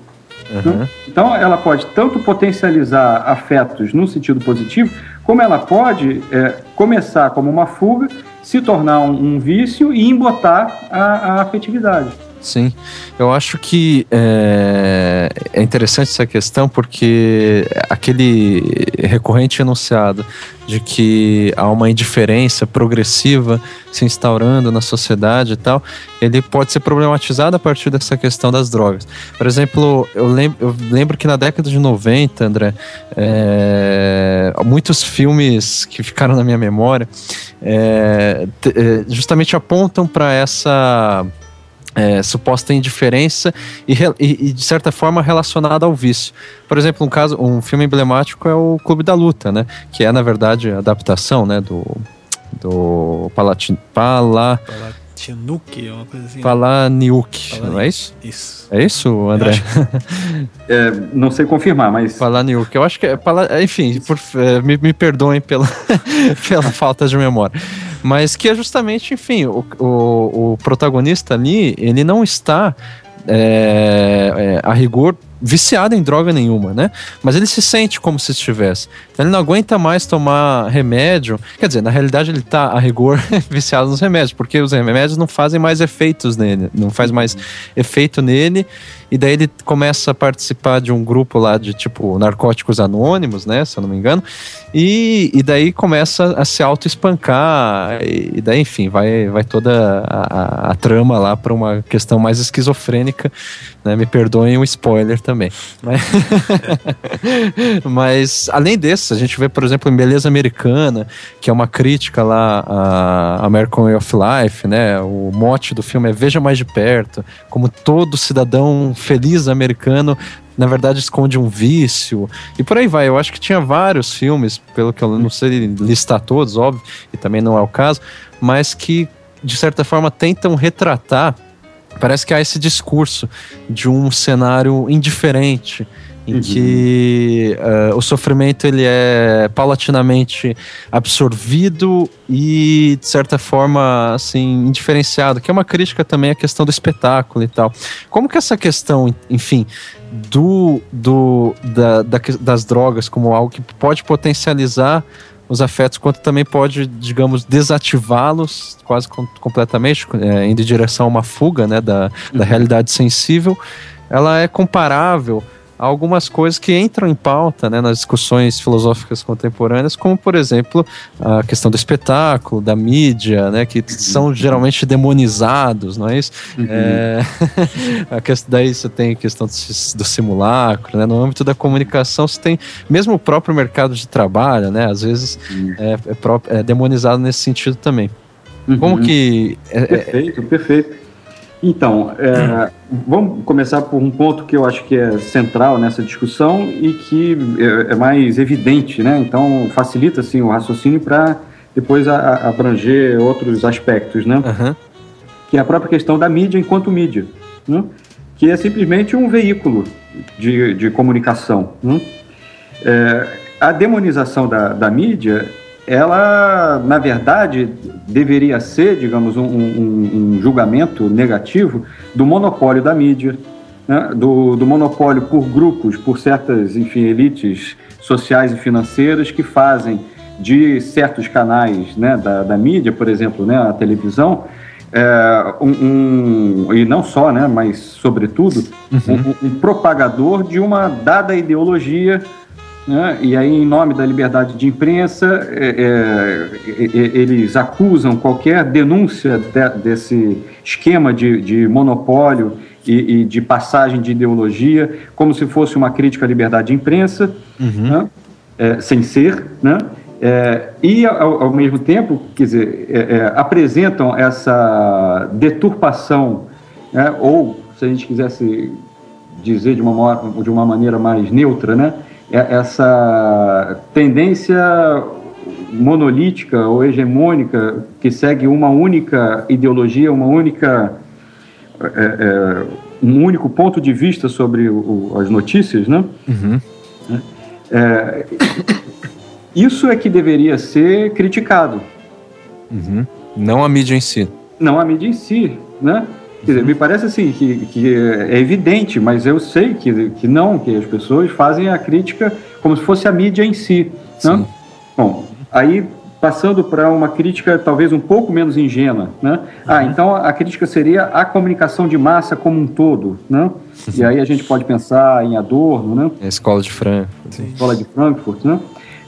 Uhum. Então, ela pode tanto potencializar afetos no sentido positivo, como ela pode é, começar como uma fuga, se tornar um, um vício e embotar a, a afetividade. Sim, eu acho que é, é, interessante essa questão porque aquele recorrente enunciado de que há uma indiferença progressiva se instaurando na sociedade e tal, ele pode ser problematizado a partir dessa questão das drogas. Por exemplo, eu lembro, eu lembro que na década de 90, André, é, muitos filmes que ficaram na minha memória é, justamente apontam para essa é, suposta indiferença e, e, e, de certa forma relacionada ao vício. Por exemplo, um caso, um filme emblemático é o Clube da Luta, né? Que é na verdade a adaptação, né? Do do Palatin, Pala, Palatinuque, uma coisa assim. Palaniuk, não é isso? Isso. É isso, André? é, não sei confirmar, mas. Palaniuk, eu acho que é. Pala, enfim, por, é, me, me perdoem pela, pela falta de memória. Mas que é justamente, enfim, o, o, o protagonista ali, ele não está é, é, a rigor viciado em droga nenhuma, né? Mas ele se sente como se estivesse. Então ele não aguenta mais tomar remédio. Quer dizer, na realidade ele tá a rigor viciado nos remédios, porque os remédios não fazem mais efeitos nele, não faz mais efeito nele. E daí ele começa a participar de um grupo lá de tipo narcóticos anônimos, né? Se eu não me engano. E, e daí começa a se auto-espancar. E, daí, enfim, vai, vai toda a, a, a trama lá para uma questão mais esquizofrênica. Né? Me perdoem o spoiler também. Mas, Mas além desse, a gente vê, por exemplo, em Beleza Americana, que é uma crítica lá a American Way of Life, né? O mote do filme é Veja Mais de Perto, como todo cidadão feliz americano na verdade esconde um vício e por aí vai. Eu acho que tinha vários filmes, pelo que eu não sei listar todos, óbvio, e também não é o caso, mas que de certa forma tentam retratar. Parece que há esse discurso de um cenário indiferente em uhum. que uh, o sofrimento ele é paulatinamente absorvido e de certa forma assim indiferenciado, que é uma crítica também à questão do espetáculo e tal. Como que essa questão, enfim, do, do da, da, das drogas como algo que pode potencializar os afetos, quanto também pode, digamos, desativá-los quase com, completamente, é, indo em direção a uma fuga né, da, uhum. da realidade sensível, ela é comparável algumas coisas que entram em pauta né, nas discussões filosóficas contemporâneas, como, por exemplo, a questão do espetáculo, da mídia, né, que são geralmente demonizados, não é isso? Uhum. É, a questão, daí você tem a questão do simulacro, né, no âmbito da comunicação você tem mesmo o próprio mercado de trabalho, né, às vezes uhum. é, é, é, demonizado nesse sentido também. Uhum. Como que... É, é, perfeito, perfeito. Então, é, vamos começar por um ponto que eu acho que é central nessa discussão e que é, é mais evidente, né? Então, facilita assim, o raciocínio para depois a, a abranger outros aspectos, né? Uhum. Que é a própria questão da mídia enquanto mídia, né? que é simplesmente um veículo de, de comunicação. Né? É, a demonização da, da mídia ela, na verdade, deveria ser, digamos, um, um, um julgamento negativo do monopólio da mídia, né? do, do, monopólio por grupos, por certas, enfim, elites sociais e financeiras que fazem de certos canais né, da, da mídia, por exemplo, né, a televisão, é, um, um, e não só, né, mas sobretudo, uhum. um, um propagador de uma dada ideologia né? E aí, em nome da liberdade de imprensa, é, é, eles acusam qualquer denúncia de, desse esquema de, de monopólio e, e, de passagem de ideologia como se fosse uma crítica à liberdade de imprensa, uhum. né? é, sem ser, né? É, e ao, ao, mesmo tempo, quer dizer, é, é, apresentam essa deturpação, né? ou se a gente quisesse dizer de uma, de uma maneira mais neutra, né? É, essa tendência monolítica ou hegemônica que segue uma única ideologia, uma única é, é, um único ponto de vista sobre o, as notícias, né? Uhum. É, isso é que deveria ser criticado. Uhum. Não a mídia em si. Não a mídia em si, né? Dizer, me parece assim que, que é evidente, mas eu sei que, que não, que as pessoas fazem a crítica como se fosse a mídia em si. Né? Bom, aí passando para uma crítica talvez um pouco menos ingênua, né? Ah, uhum. então a crítica seria a comunicação de massa como um todo, né? E aí a gente pode pensar em Adorno, né? A escola de Frankfurt. Escola de Frankfurt, né?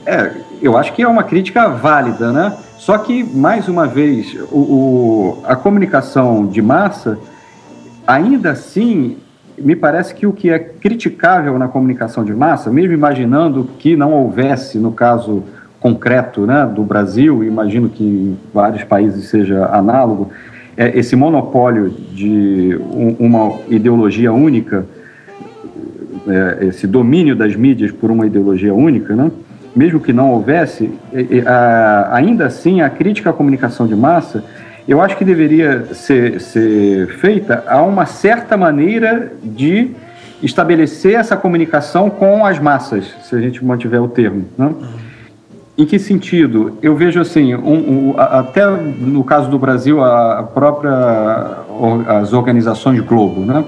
É, eu acho que é uma crítica válida, né? Só que, mais uma vez, o, o, a comunicação de massa, ainda assim, me parece que o que é criticável na comunicação de massa, mesmo imaginando que não houvesse, no caso concreto né, do Brasil, imagino que em vários países seja análogo, é, esse monopólio de um, uma ideologia única, é, esse domínio das mídias por uma ideologia única, né? Mesmo que não houvesse, ainda assim a crítica à comunicação de massa, eu acho que deveria ser, ser feita a uma certa maneira de estabelecer essa comunicação com as massas, se a gente mantiver o termo. Né? Em que sentido? Eu vejo assim, um, um, até no caso do Brasil, a própria as organizações Globo, né?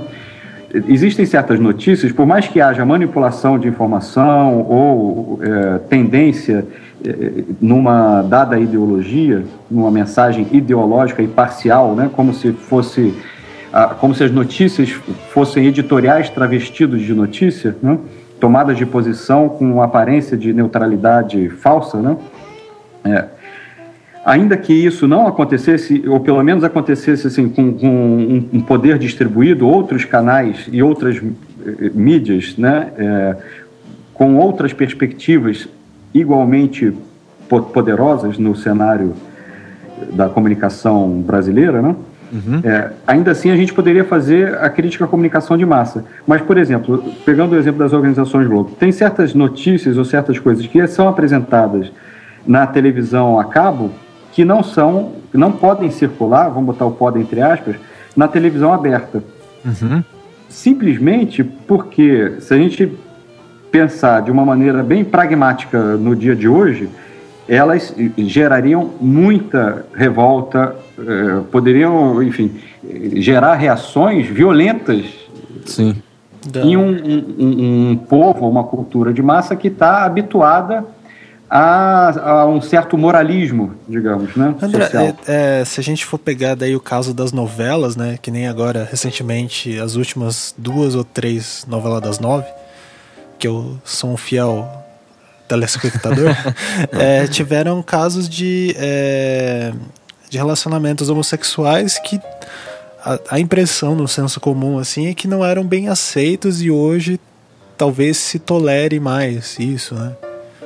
Existem certas notícias, por mais que haja manipulação de informação ou é, tendência é, numa dada ideologia, numa mensagem ideológica e parcial, né, como se fosse como se as notícias fossem editoriais travestidos de notícia, né, tomadas de posição com aparência de neutralidade falsa, né, é, ainda que isso não acontecesse, ou pelo menos acontecesse assim, com, com um, um, poder distribuído, outros canais e outras eh, mídias, né, é, com outras perspectivas igualmente poderosas no cenário da comunicação brasileira, né? Uhum. É, ainda assim, a gente poderia fazer a crítica à comunicação de massa. Mas, por exemplo, pegando o exemplo das organizações Globo, tem certas notícias ou certas coisas que são apresentadas na televisão a cabo que não são, não podem circular, vamos botar o podem entre aspas, na televisão aberta. Uhum. Simplesmente porque, se a gente pensar de uma maneira bem pragmática no dia de hoje, elas gerariam muita revolta, eh, poderiam, enfim, gerar reações violentas Sim. em um, um, um povo, uma cultura de massa que está habituada a, a, um certo moralismo, digamos, né? André, é, é, se a gente for pegar daí o caso das novelas, né? Que nem agora, recentemente, as últimas duas ou três novelas das nove, que eu sou um fiel telespectador, é, tiveram casos de, é, de relacionamentos homossexuais que a, a impressão no senso comum assim é que não eram bem aceitos e hoje talvez se tolere mais isso, né?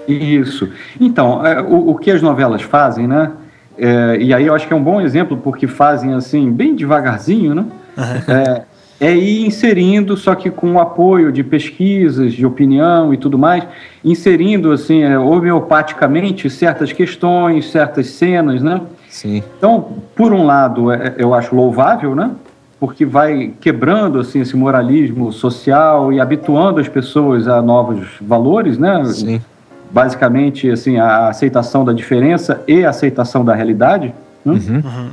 Isso. Então, é, o, o que as novelas fazem, né? É, e aí eu acho que é um bom exemplo, porque fazem assim, bem devagarzinho, né? Uhum. É, é ir inserindo, só que com o apoio de pesquisas, de opinião e tudo mais, inserindo assim, é, homeopaticamente certas questões, certas cenas, né? Sim. Então, por um lado, é, eu acho louvável, né? Porque vai quebrando assim esse moralismo social e habituando as pessoas a novos valores, né? Sim basicamente assim a aceitação da diferença e a aceitação da realidade. Né? Uhum. Uhum.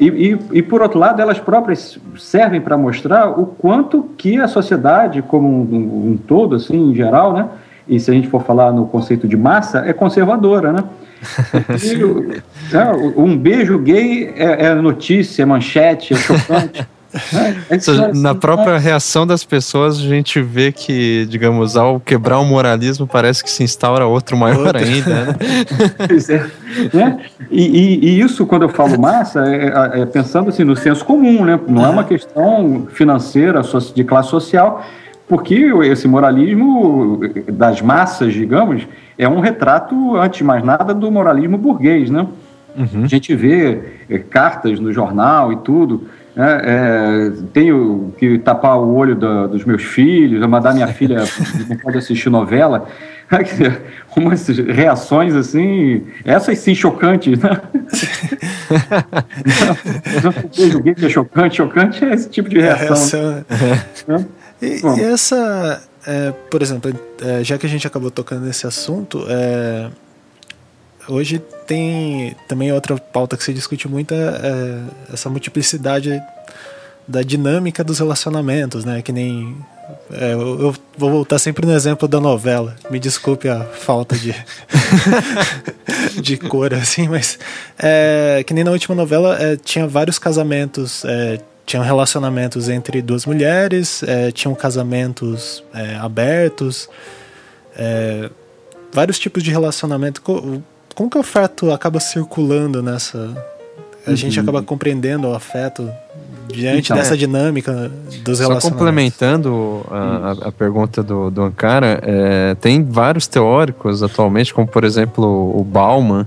E, e, e, por outro lado, elas próprias servem para mostrar o quanto que a sociedade, como um, um, todo, assim, em geral, né? E se a gente for falar no conceito de massa, é conservadora, né? E, é, um beijo gay é, é notícia, é manchete, é chocante. É, é na própria reação das pessoas, a gente vê que, digamos, ao quebrar o moralismo, parece que se instaura outro maior outro. ainda, né? pois é. Né? E, e, e, isso, quando eu falo massa, é, é, é, pensando assim no senso comum, né? Não é uma questão financeira, de classe social, porque esse moralismo das massas, digamos, é um retrato, antes de mais nada, do moralismo burguês, né? Uhum. A gente vê é, cartas no jornal e tudo é, é, tenho que tapar o olho da, dos meus filhos, mandar minha filha não pode assistir novela. Umas reações assim, essas sim chocantes, né? Gay que é chocante, chocante é esse tipo de é reação. Né? reação né? e, e, essa, é, por exemplo, é, já que a gente acabou tocando nesse assunto, é, hoje tem também outra pauta que se discute muito é, é essa multiplicidade da dinâmica dos relacionamentos, né? Que nem é, eu vou voltar sempre no exemplo da novela. Me desculpe a falta de de cor assim, mas é, que nem na última novela é, tinha vários casamentos, é, tinham relacionamentos entre duas mulheres, é, tinham casamentos abertos, vários tipos de relacionamento como que o afeto acaba circulando nessa. A uhum. gente acaba compreendendo o afeto diante então, dessa é. dinâmica dos relacionamentos. Só complementando a, a, pergunta do, do Ankara, é, tem vários teóricos atualmente, como por exemplo o Bauman,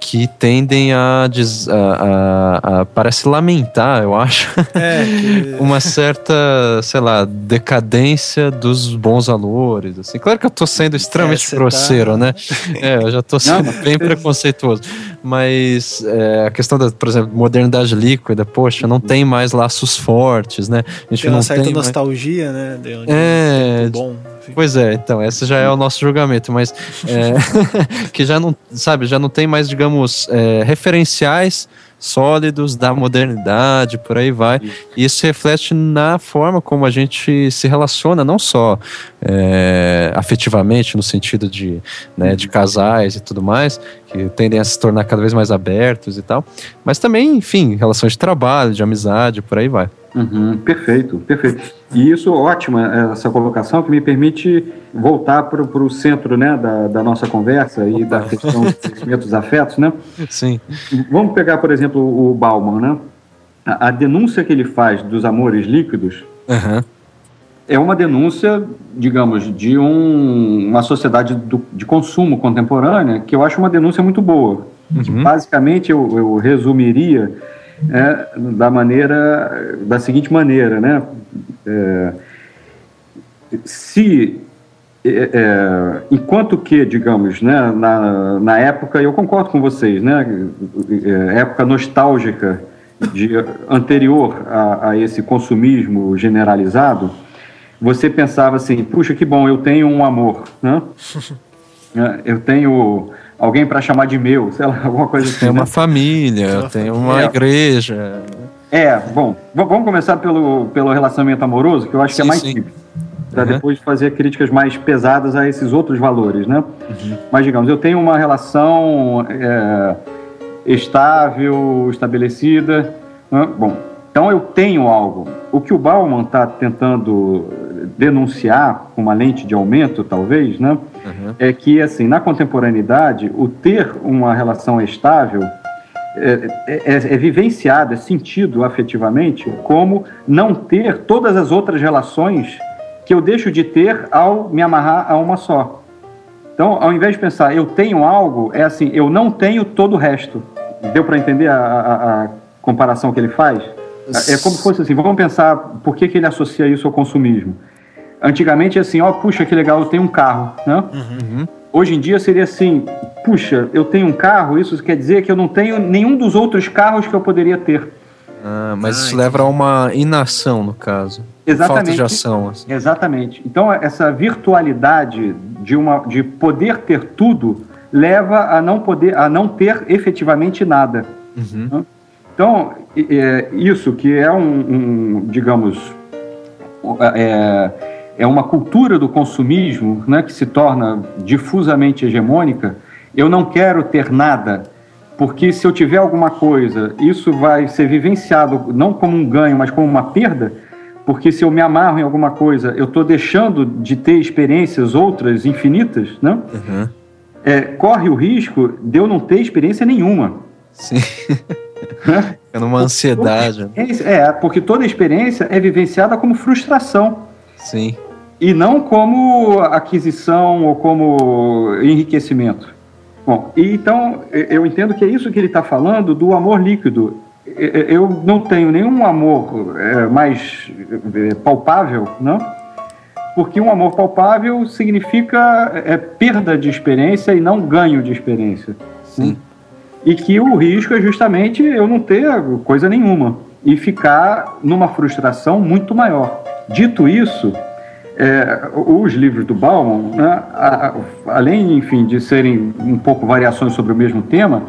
que tendem a, a, a, a, parece lamentar, eu acho, é, que... uma certa, sei lá, decadência dos bons valores. Assim. Claro que eu tô sendo extremamente é, grosseiro, tá... né? É, eu já tô sendo Não, bem preconceituoso. Mas é, a questão da, por exemplo, modernidade líquida, poxa, não tem mais laços fortes, né? A gente tem uma não certa tem nostalgia, mais... né? De onde é, bom. Pois é, então, esse já é o nosso julgamento, mas é, que já não, sabe, já não tem mais, digamos, é, referenciais sólidos da modernidade, por aí vai. E isso reflete na forma como a gente se relaciona, não só é, afetivamente, no sentido de, né, de casais e tudo mais, que tendem a se tornar cada vez mais abertos e tal, mas também, enfim, relações de trabalho, de amizade, por aí vai. Uhum, perfeito, perfeito. E isso, ótima essa colocação, que me permite voltar para o centro né, da, da nossa conversa e da questão dos sentimentos afetos, né? Sim. Vamos pegar, por exemplo, o Bauman, né? A, a denúncia que ele faz dos amores líquidos uhum. é uma denúncia, digamos, de um, uma sociedade do, de consumo contemporânea, que eu acho uma denúncia muito boa. Uhum. Basicamente, eu, eu resumiria é, da maneira, da seguinte maneira, né? É, se é, é, enquanto que, digamos, né, na, na época, eu concordo com vocês, né, é, época nostálgica de, anterior a, a, esse consumismo generalizado, você pensava assim, puxa, que bom, eu tenho um amor, né? É, eu tenho alguém para chamar de meu, sei lá, alguma coisa assim. Tem uma né? família, tem uma é. igreja. É, bom, vamos começar pelo, pelo relacionamento amoroso, que eu acho sim, que é mais sim. típico. Para uhum. depois fazer críticas mais pesadas a esses outros valores, né? Uhum. Mas, digamos, eu tenho uma relação é, estável, estabelecida. Né? Bom, então eu tenho algo. O que o Bauman está tentando denunciar, com uma lente de aumento, talvez, né? Uhum. É que, assim, na contemporaneidade, o ter uma relação estável é, é, é, é, vivenciado, é sentido afetivamente como não ter todas as outras relações que eu deixo de ter ao me amarrar a uma só. Então, ao invés de pensar eu tenho algo, é assim, eu não tenho todo o resto. Deu para entender a, a, a, comparação que ele faz? É como se fosse assim, vamos pensar por que, que ele associa isso ao consumismo. Antigamente é assim, ó, puxa, que legal, eu tenho um carro, né? Uhum. Hoje em dia seria assim, puxa, eu tenho um carro, isso quer dizer que eu não tenho nenhum dos outros carros que eu poderia ter. Ah, mas ah, isso leva a uma inação, no caso. Exatamente. Falta de ação. Assim. Exatamente. Então, essa virtualidade de, uma, de poder ter tudo leva a não poder, a não ter efetivamente nada. Uhum. Né? Então, é, isso que é um, um digamos, é, é uma cultura do consumismo né, que se torna difusamente hegemônica, eu não quero ter nada, porque se eu tiver alguma coisa, isso vai ser vivenciado não como um ganho, mas como uma perda, porque se eu me amarro em alguma coisa, eu estou deixando de ter experiências outras infinitas, né? Uhum. É, corre o risco de eu não ter experiência nenhuma. Sim. é numa ansiedade. É, porque toda experiência é vivenciada como frustração. Sim e não como aquisição ou como enriquecimimento. Bom, então eu entendo que é isso que ele está falando do amor líquido. Eu não tenho nenhum amor é, mais é, palpável, não? Porque um amor palpável significa é, perda de experiência e não ganho de experiência. Sim. E que o risco é justamente eu não ter coisa nenhuma e ficar numa frustração muito maior. Dito isso, é, os livros do Bauman, né, a, a, além, enfim, de serem um pouco variações sobre o mesmo tema,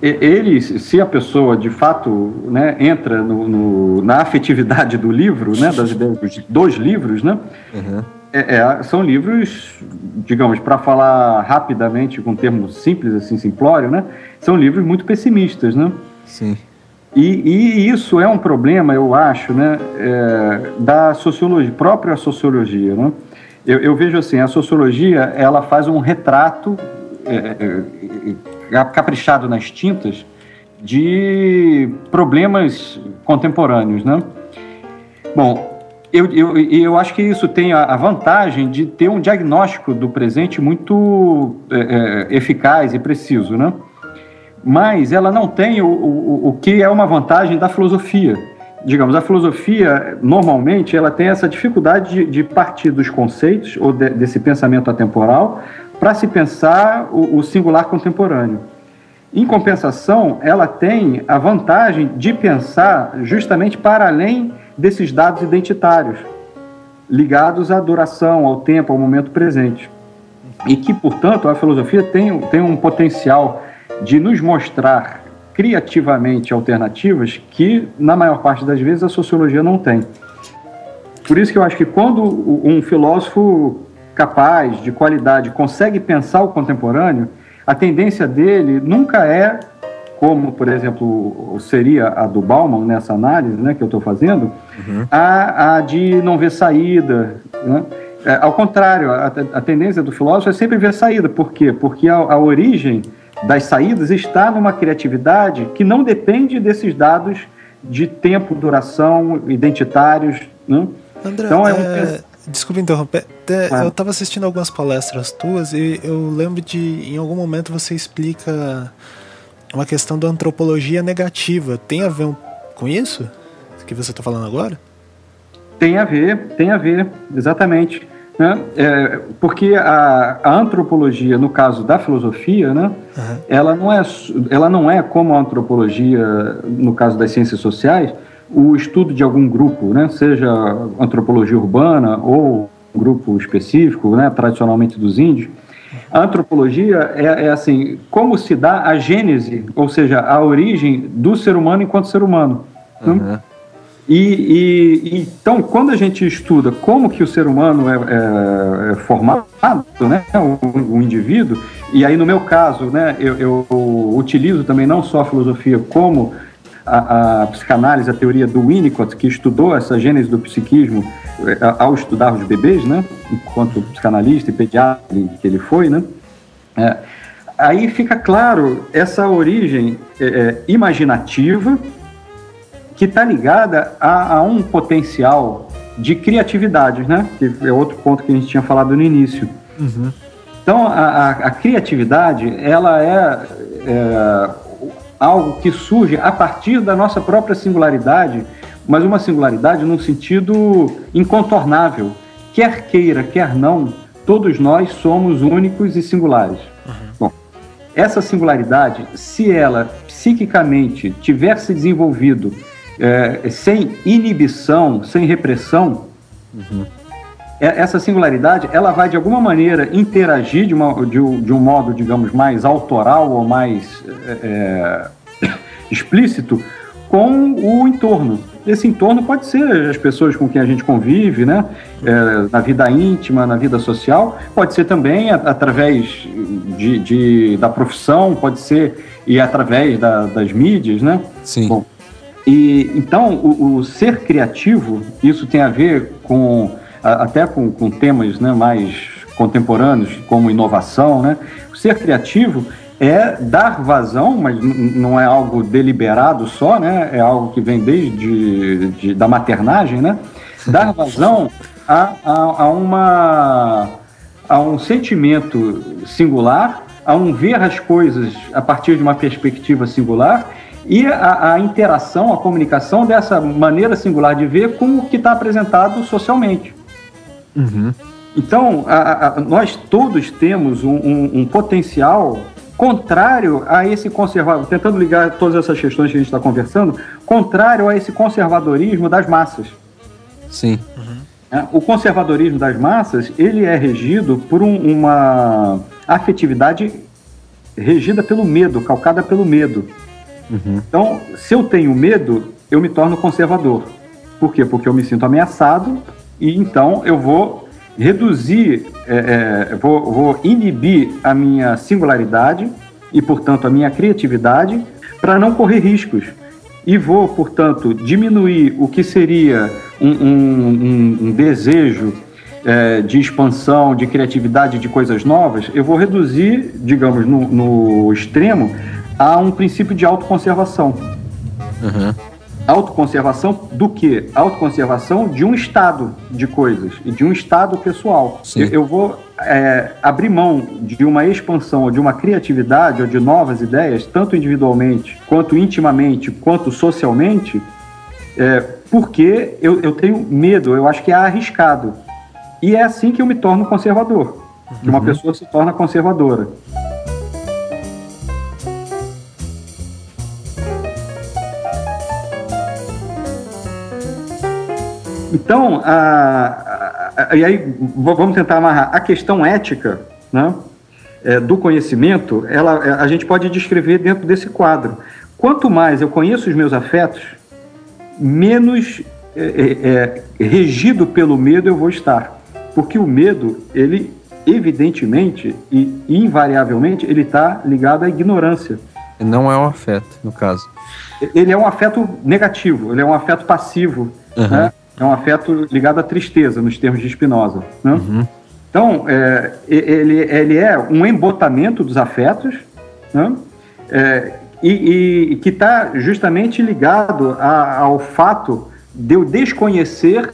eles, se a pessoa de fato né, entra no, no, na afetividade do livro, né, das ideias dos, dos livros, né, uhum. é, é, são livros, digamos, para falar rapidamente com um termo simples, assim, simplório, né, são livros muito pessimistas, né? Sim. E, e, isso é um problema, eu acho, né, é, da sociologia, própria sociologia. Né? Eu, eu, vejo assim, a sociologia ela faz um retrato é, é, é caprichado nas tintas de problemas contemporâneos. Né? Bom, eu, eu, eu acho que isso tem a, vantagem de ter um diagnóstico do presente muito é, é, eficaz e preciso, né? Mas ela não tem o, o, o que é uma vantagem da filosofia. Digamos, a filosofia, normalmente, ela tem essa dificuldade de, de partir dos conceitos ou de, desse pensamento atemporal para se pensar o, o singular contemporâneo. Em compensação, ela tem a vantagem de pensar justamente para além desses dados identitários, ligados à duração, ao tempo, ao momento presente. E que, portanto, a filosofia tem, tem um potencial de nos mostrar criativamente alternativas que, na maior parte das vezes, a sociologia não tem. Por isso que eu acho que quando um filósofo capaz, de qualidade, consegue pensar o contemporâneo, a tendência dele nunca é, como, por exemplo, seria a do Bauman nessa análise né, que eu estou fazendo, uhum. a, a de não ver saída. Né? É, ao contrário, a, a, tendência do filósofo é sempre ver saída. Por quê? Porque a, a origem das saídas está numa criatividade que não depende desses dados de tempo, duração, identitários. Né? André, então é um... é... Desculpa interromper. Ah. Eu estava assistindo algumas palestras tuas e eu lembro de, em algum momento, você explica uma questão da antropologia negativa. Tem a ver com isso que você está falando agora? Tem a ver, tem a ver, exatamente. Né? É, porque a, a, antropologia, no caso da filosofia, né, uhum. ela, não é, ela não é como a antropologia, no caso das ciências sociais, o estudo de algum grupo, né, seja antropologia urbana ou um grupo específico, né, tradicionalmente dos índios. A antropologia é, é assim, como se dá a gênese, ou seja, a origem do ser humano enquanto ser humano. Uhum. Né? E, e, então, quando a gente estuda como que o ser humano é, é, é formado, né, o, o, indivíduo, e aí no meu caso, né, eu, eu, utilizo também não só a filosofia como a, a, psicanálise, a teoria do Winnicott, que estudou essa gênese do psiquismo é, ao estudar os bebês, né, enquanto psicanalista e pediatra que ele foi, né, é, aí fica claro essa origem é, é imaginativa que está ligada a, a, um potencial de criatividade, né? Que é outro ponto que a gente tinha falado no início. Uhum. Então, a, a, a, criatividade, ela é, é, algo que surge a partir da nossa própria singularidade, mas uma singularidade num sentido incontornável. Quer queira, quer não, todos nós somos únicos e singulares. Uhum. Bom, essa singularidade, se ela psiquicamente tiver se desenvolvido é, sem inibição, sem repressão, uhum. essa singularidade ela vai de alguma maneira interagir de, uma, de, de um modo, digamos, mais autoral ou mais é, é explícito com o entorno. Esse entorno pode ser as pessoas com quem a gente convive, né? É, na vida íntima, na vida social, pode ser também através de, de, da profissão, pode ser e através da, das mídias, né? Sim. Bom, e então o, o, ser criativo, isso tem a ver com até com, com temas né, mais contemporâneos, como inovação, né? O ser criativo é dar vazão, mas não é algo deliberado só, né? É algo que vem desde de, da maternagem, né? Dar vazão a, a, a, uma, a um sentimento singular, a um ver as coisas a partir de uma perspectiva singular e a, a, interação, a comunicação dessa maneira singular de ver com o que está apresentado socialmente. Uhum. Então, a, a, nós todos temos um, um, um, potencial contrário a esse conservadorismo, tentando ligar todas essas questões que a gente está conversando, contrário a esse conservadorismo das massas. Sim. Uhum. É, o conservadorismo das massas, ele é regido por um, uma afetividade regida pelo medo, calcada pelo medo. Uhum. Então, se eu tenho medo, eu me torno conservador. Por quê? Porque eu me sinto ameaçado e então eu vou reduzir, é, é, vou, vou inibir a minha singularidade e, portanto, a minha criatividade para não correr riscos. E vou, portanto, diminuir o que seria um, um, um, desejo é, de expansão, de criatividade, de coisas novas, eu vou reduzir, digamos, no, no extremo, há um princípio de autoconservação. Uhum. autoconservação do que? Autoconservação de um estado de coisas e de um estado pessoal. Eu, eu, vou é, abrir mão de uma expansão ou de uma criatividade ou de novas ideias, tanto individualmente, quanto intimamente, quanto socialmente, é, porque eu, eu tenho medo, eu acho que é arriscado. E é assim que eu me torno conservador. Que uma uhum. pessoa se torna conservadora. Então, a, a, a, e aí vamos tentar amarrar. A questão ética né, é, do conhecimento, ela, é, a gente pode descrever dentro desse quadro. Quanto mais eu conheço os meus afetos, menos é, é, é regido pelo medo eu vou estar. Porque o medo, ele evidentemente e invariavelmente, ele está ligado à ignorância. Não é um afeto, no caso. Ele é um afeto negativo, ele é um afeto passivo. Uhum. Né? É um afeto ligado à tristeza, nos termos de Spinoza. Né? Uhum. Então, é, ele, ele é um embotamento dos afetos né? é, e, e, que está justamente ligado a, ao fato de eu desconhecer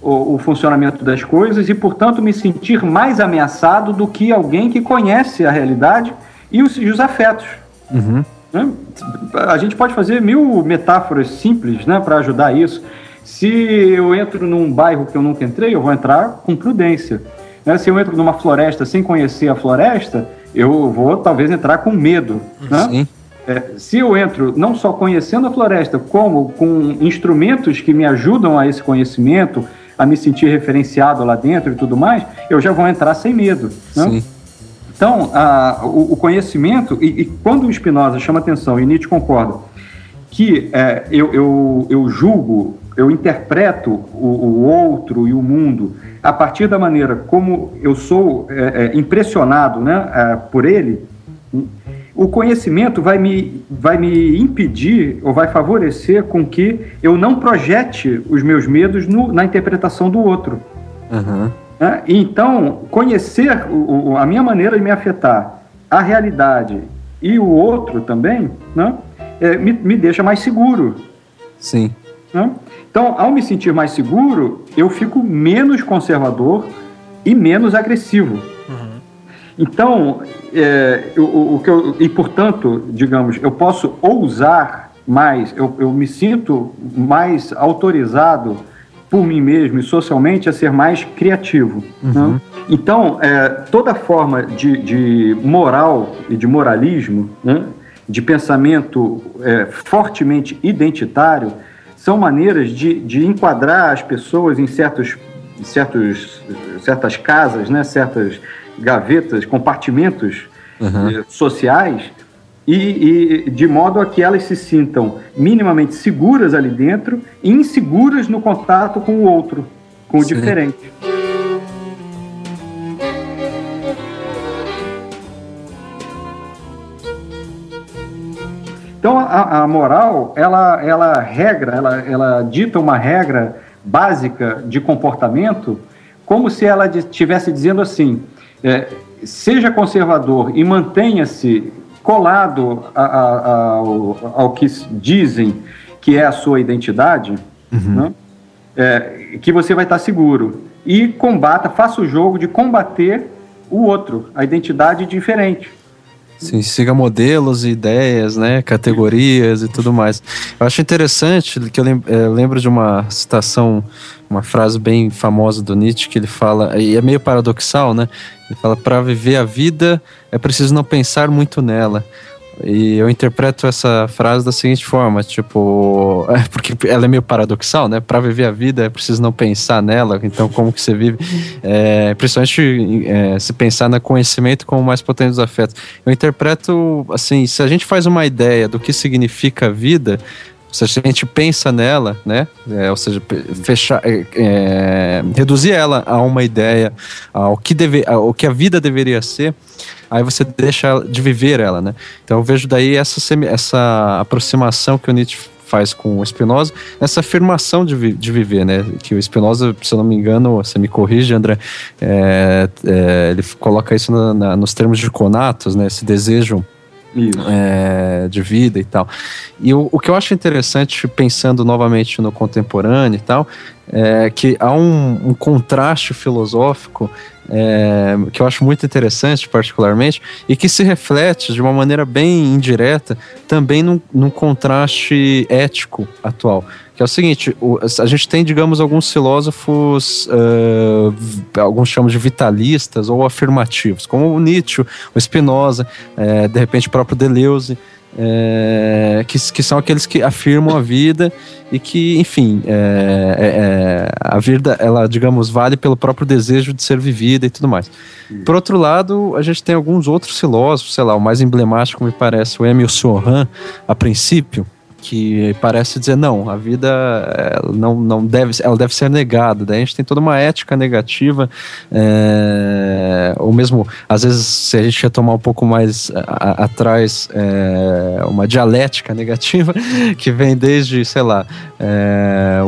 o, o, funcionamento das coisas e, portanto, me sentir mais ameaçado do que alguém que conhece a realidade e os, e os afetos. Uhum. Né? A gente pode fazer mil metáforas simples né, para ajudar isso. Se eu entro num bairro que eu nunca entrei, eu vou entrar com prudência. Né? Se eu entro numa floresta sem conhecer a floresta, eu vou talvez entrar com medo. Né? Sim. É, se eu entro não só conhecendo a floresta, como com instrumentos que me ajudam a esse conhecimento, a me sentir referenciado lá dentro e tudo mais, eu já vou entrar sem medo. Né? Então, a, o, o, conhecimento, e, e, quando o Spinoza chama atenção, e Nietzsche concorda, que é, eu, eu, eu julgo eu interpreto o, o, outro e o mundo a partir da maneira como eu sou é, é, impressionado né, é, por ele, o conhecimento vai me, vai me impedir ou vai favorecer com que eu não projete os meus medos no, na interpretação do outro. Uhum. Então, conhecer o, a minha maneira de me afetar, a realidade e o outro também, né, é, me, me deixa mais seguro. Sim. Né? Então, ao me sentir mais seguro, eu fico menos conservador e menos agressivo. Uhum. Então, é, o, o, que eu, e portanto, digamos, eu posso ousar mais, eu, eu me sinto mais autorizado por mim mesmo e socialmente a ser mais criativo. Né? Uhum. Né? Então, é, toda forma de, de, moral e de moralismo, né? de pensamento é, fortemente identitário, são maneiras de, de enquadrar as pessoas em certos, certos, certas casas, né, certas gavetas, compartimentos uhum. sociais, e, e, de modo a que elas se sintam minimamente seguras ali dentro e inseguras no contato com o outro, com Sim. o diferente. Então a, a, moral, ela, ela regra, ela, ela dita uma regra básica de comportamento, como se ela estivesse dizendo assim: é, seja conservador e mantenha-se colado a, a, ao, ao, que dizem que é a sua identidade, uhum. né? é, que você vai estar seguro. E combata, faça o jogo de combater o outro, a identidade diferente. Sim, siga modelos e ideias, né, categorias e tudo mais. Eu acho interessante que eu é, lembro de uma citação, uma frase bem famosa do Nietzsche que ele fala, e é meio paradoxal, né? Ele fala: para viver a vida é preciso não pensar muito nela. E eu interpreto essa frase da seguinte forma, tipo, é porque ela é meio paradoxal, né? Para viver a vida é preciso não pensar nela, então como que você vive? É, principalmente é, se pensar no conhecimento como mais potente dos afetos. Eu interpreto, assim, se a gente faz uma ideia do que significa a vida, se a gente pensa nela, né? É, ou seja, fechar, é, é, reduzir ela a uma ideia, ao que, deve, ao que a vida deveria ser, aí você deixa de viver ela, né? Então eu vejo daí essa, essa aproximação que o Nietzsche faz com o Spinoza, essa afirmação de, de viver, né? Que o Spinoza, se eu não me engano, você me corrige, André, é, é, ele coloca isso na, na, nos termos de conatos, né? Esse desejo é, de vida e tal. E o, o que eu acho interessante, pensando novamente no contemporâneo e tal, é que há um, um contraste filosófico é, que eu acho muito interessante, particularmente, e que se reflete de uma maneira bem indireta também num, num contraste ético atual. Que é o seguinte: o, a gente tem, digamos, alguns filósofos, uh, alguns chamam de vitalistas ou afirmativos, como o Nietzsche, o Spinoza, é, de repente o próprio Deleuze é, que, que são aqueles que afirmam a vida e que, enfim, é, é, a vida, ela, digamos, vale pelo próprio desejo de ser vivida e tudo mais. Por outro lado, a gente tem alguns outros filósofos, sei lá, o mais emblemático me parece o Emile Sohan, a princípio, que parece dizer não, a vida não, não deve, ela deve ser negada. Daí a gente tem toda uma ética negativa, é, ou mesmo às vezes se a gente retomar um pouco mais a, a, atrás, é, uma dialética negativa que vem desde, sei lá, é,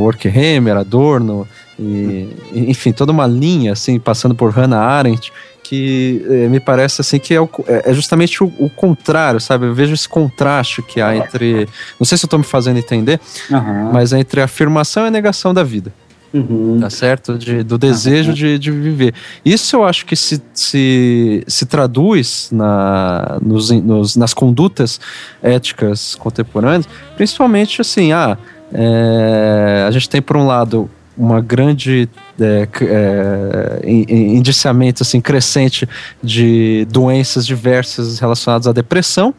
Adorno, e, enfim, toda uma linha assim, passando por Hannah Arendt que é, me parece assim que é, o, é, é justamente o, o, contrário, sabe? Eu vejo esse contraste que há entre. Não sei se eu estou me fazendo entender, uhum. mas entre a afirmação e a negação da vida. Uhum. Tá certo? De, do desejo uhum. de, de viver. Isso eu acho que se, se, se traduz na, nos, nos, nas condutas éticas contemporâneas, principalmente assim, ah, é, a gente tem por um lado uma grande é, é, indiciamento assim, crescente de doenças diversas relacionadas à depressão,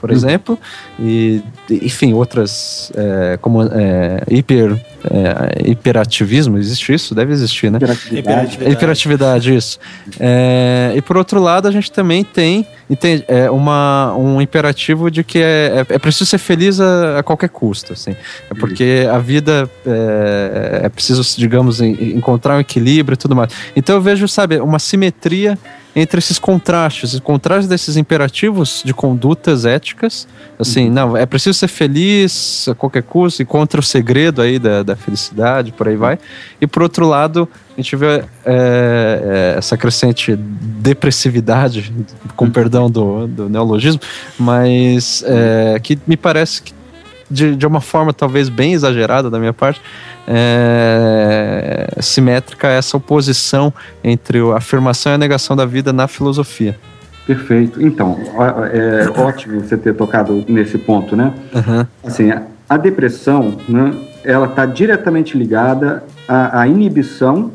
por uhum. exemplo, e enfim, outras é, como é, hiper, é, hiperativismo, existe isso? Deve existir, né? Hiperatividade. Hiperatividade, isso. É, e por outro lado, a gente também tem entende, é, uma, um imperativo de que é, é, é preciso ser feliz a, a, qualquer custo, assim. É porque a vida é, é preciso, digamos, encontrar um equilíbrio e tudo mais. Então eu vejo, sabe, uma simetria entre esses contrastes, os contrastes desses imperativos de condutas éticas, assim, uhum. não, é preciso ser feliz a qualquer custo e contra o segredo aí da, da felicidade, por aí vai. E por outro lado, a gente vê é, é, essa crescente depressividade, com perdão do, do neologismo, mas é, que me parece que de, de uma forma talvez bem exagerada da minha parte, é, simétrica essa oposição entre a afirmação e a negação da vida na filosofia. Perfeito. Então, é ótimo você ter tocado nesse ponto, né? Uhum. Assim, a depressão, né, ela está diretamente ligada à, à, inibição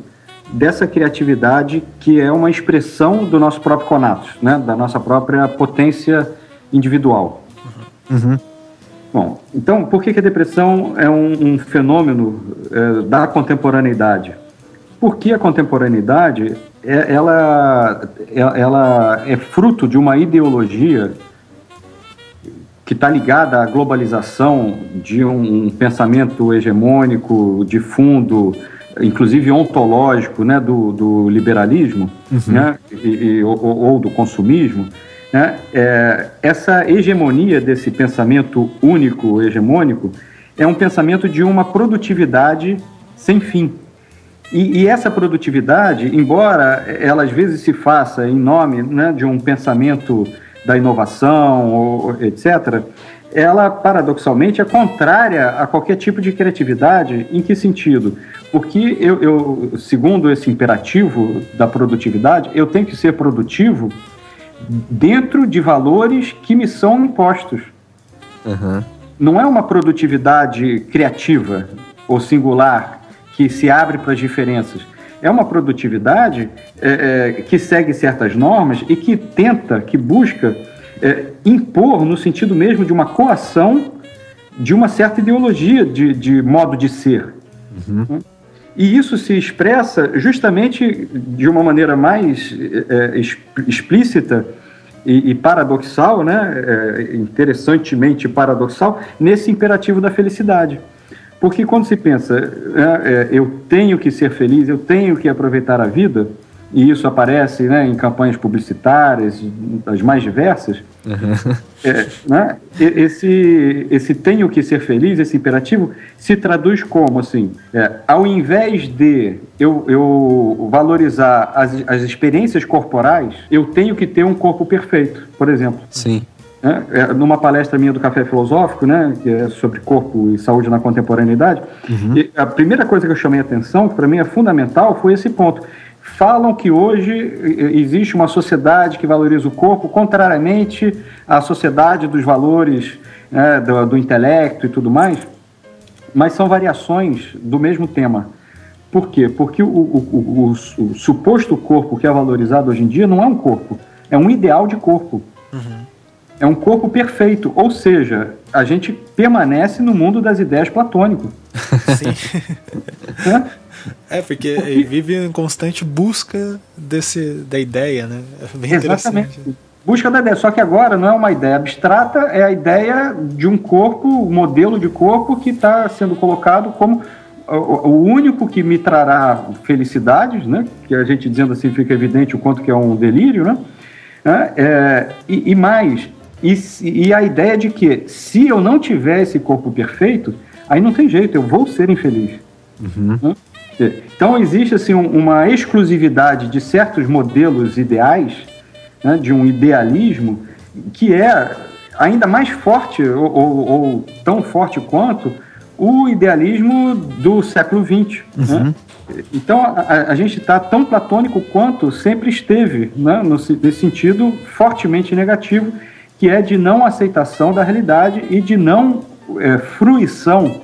dessa criatividade que é uma expressão do nosso próprio conato, né? Da nossa própria potência individual. Uhum. Bom, então, por que, que a depressão é um, um fenômeno é, da contemporaneidade? Porque a contemporaneidade é, ela, é, ela é fruto de uma ideologia que está ligada à globalização de um, um, pensamento hegemônico, de fundo, inclusive ontológico, né, do, do liberalismo, uhum. né, e, e, ou, ou do consumismo, né? É, essa hegemonia desse pensamento único, hegemônico, é um pensamento de uma produtividade sem fim. E, e, essa produtividade, embora ela às vezes se faça em nome né, de um pensamento da inovação, ou, etc., ela paradoxalmente é contrária a qualquer tipo de criatividade. Em que sentido? Porque eu, eu segundo esse imperativo da produtividade, eu tenho que ser produtivo dentro de valores que me são impostos. Uhum. Não é uma produtividade criativa ou singular que se abre para as diferenças. É uma produtividade é, é, que segue certas normas e que tenta, que busca é, impor, no sentido mesmo de uma coação de uma certa ideologia de, de modo de ser. Uhum. E isso se expressa justamente de uma maneira mais é, explícita e, e, paradoxal, né? É, interessantemente paradoxal, nesse imperativo da felicidade. Porque quando se pensa, é, é, eu tenho que ser feliz, eu tenho que aproveitar a vida, e isso aparece né, em campanhas publicitárias, das mais diversas, uhum. é, né, esse, esse tenho que ser feliz, esse imperativo, se traduz como assim, é, ao invés de eu, eu valorizar as, as experiências corporais, eu tenho que ter um corpo perfeito, por exemplo. Sim. né, é, numa palestra minha do Café Filosófico, né, que é sobre corpo e saúde na contemporaneidade, uhum. a primeira coisa que eu chamei a atenção, que para mim é fundamental, foi esse ponto. Falam que hoje existe uma sociedade que valoriza o corpo, contrariamente à sociedade dos valores né, do, do intelecto e tudo mais, mas são variações do mesmo tema. Por quê? Porque o, o, o, o, suposto corpo que é valorizado hoje em dia não é um corpo, é um ideal de corpo. Uhum. É um corpo perfeito, ou seja, a gente permanece no mundo das ideias platônico. Sim. é? É, porque, porque vive em constante busca desse, da ideia, né? É bem Exatamente. Busca da ideia, só que agora não é uma ideia abstrata, é a ideia de um corpo, um modelo de corpo que está sendo colocado como o único que me trará felicidades, né? Que a gente dizendo assim fica evidente o quanto que é um delírio, né? É e, e, mais, e, e, a ideia de que se eu não tiver esse corpo perfeito, aí não tem jeito, eu vou ser infeliz. Uhum. Né? Então existe assim uma exclusividade de certos modelos ideais, né, de um idealismo que é ainda mais forte ou, ou, ou tão forte quanto o idealismo do século XX. Né? Uhum. Né? Então a, a gente está tão platônico quanto sempre esteve, né, no, nesse sentido fortemente negativo que é de não aceitação da realidade e de não é, fruição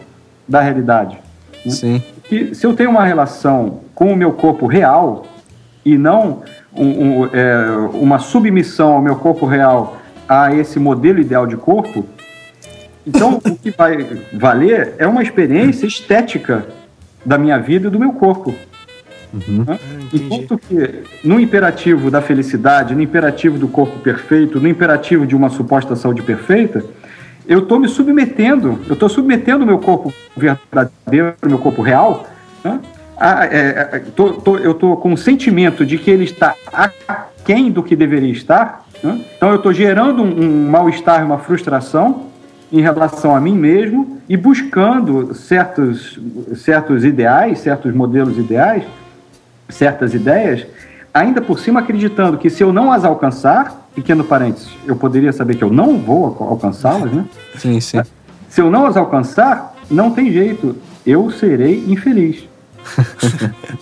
da realidade. Né? Sim. Que se eu tenho uma relação com o meu corpo real e não um, um, é, uma submissão ao meu corpo real a esse modelo ideal de corpo, então o que vai valer é uma experiência estética da minha vida e do meu corpo. Uhum. Né? Enquanto que no imperativo da felicidade, no imperativo do corpo perfeito, no imperativo de uma suposta saúde perfeita, eu estou me submetendo, eu estou submetendo o meu corpo verdadeiro, o meu corpo real, né? a, é, é tô, tô, eu estou com o sentimento de que ele está aquém do que deveria estar, né? então eu estou gerando um, um mal-estar, uma frustração em relação a mim mesmo e buscando certos, certos ideais, certos modelos ideais certas ideias, ainda por cima acreditando que se eu não as alcançar, pequeno parênteses, eu poderia saber que eu não vou alcançá-las, né? Sim, sim. Se eu não as alcançar, não tem jeito, eu serei infeliz.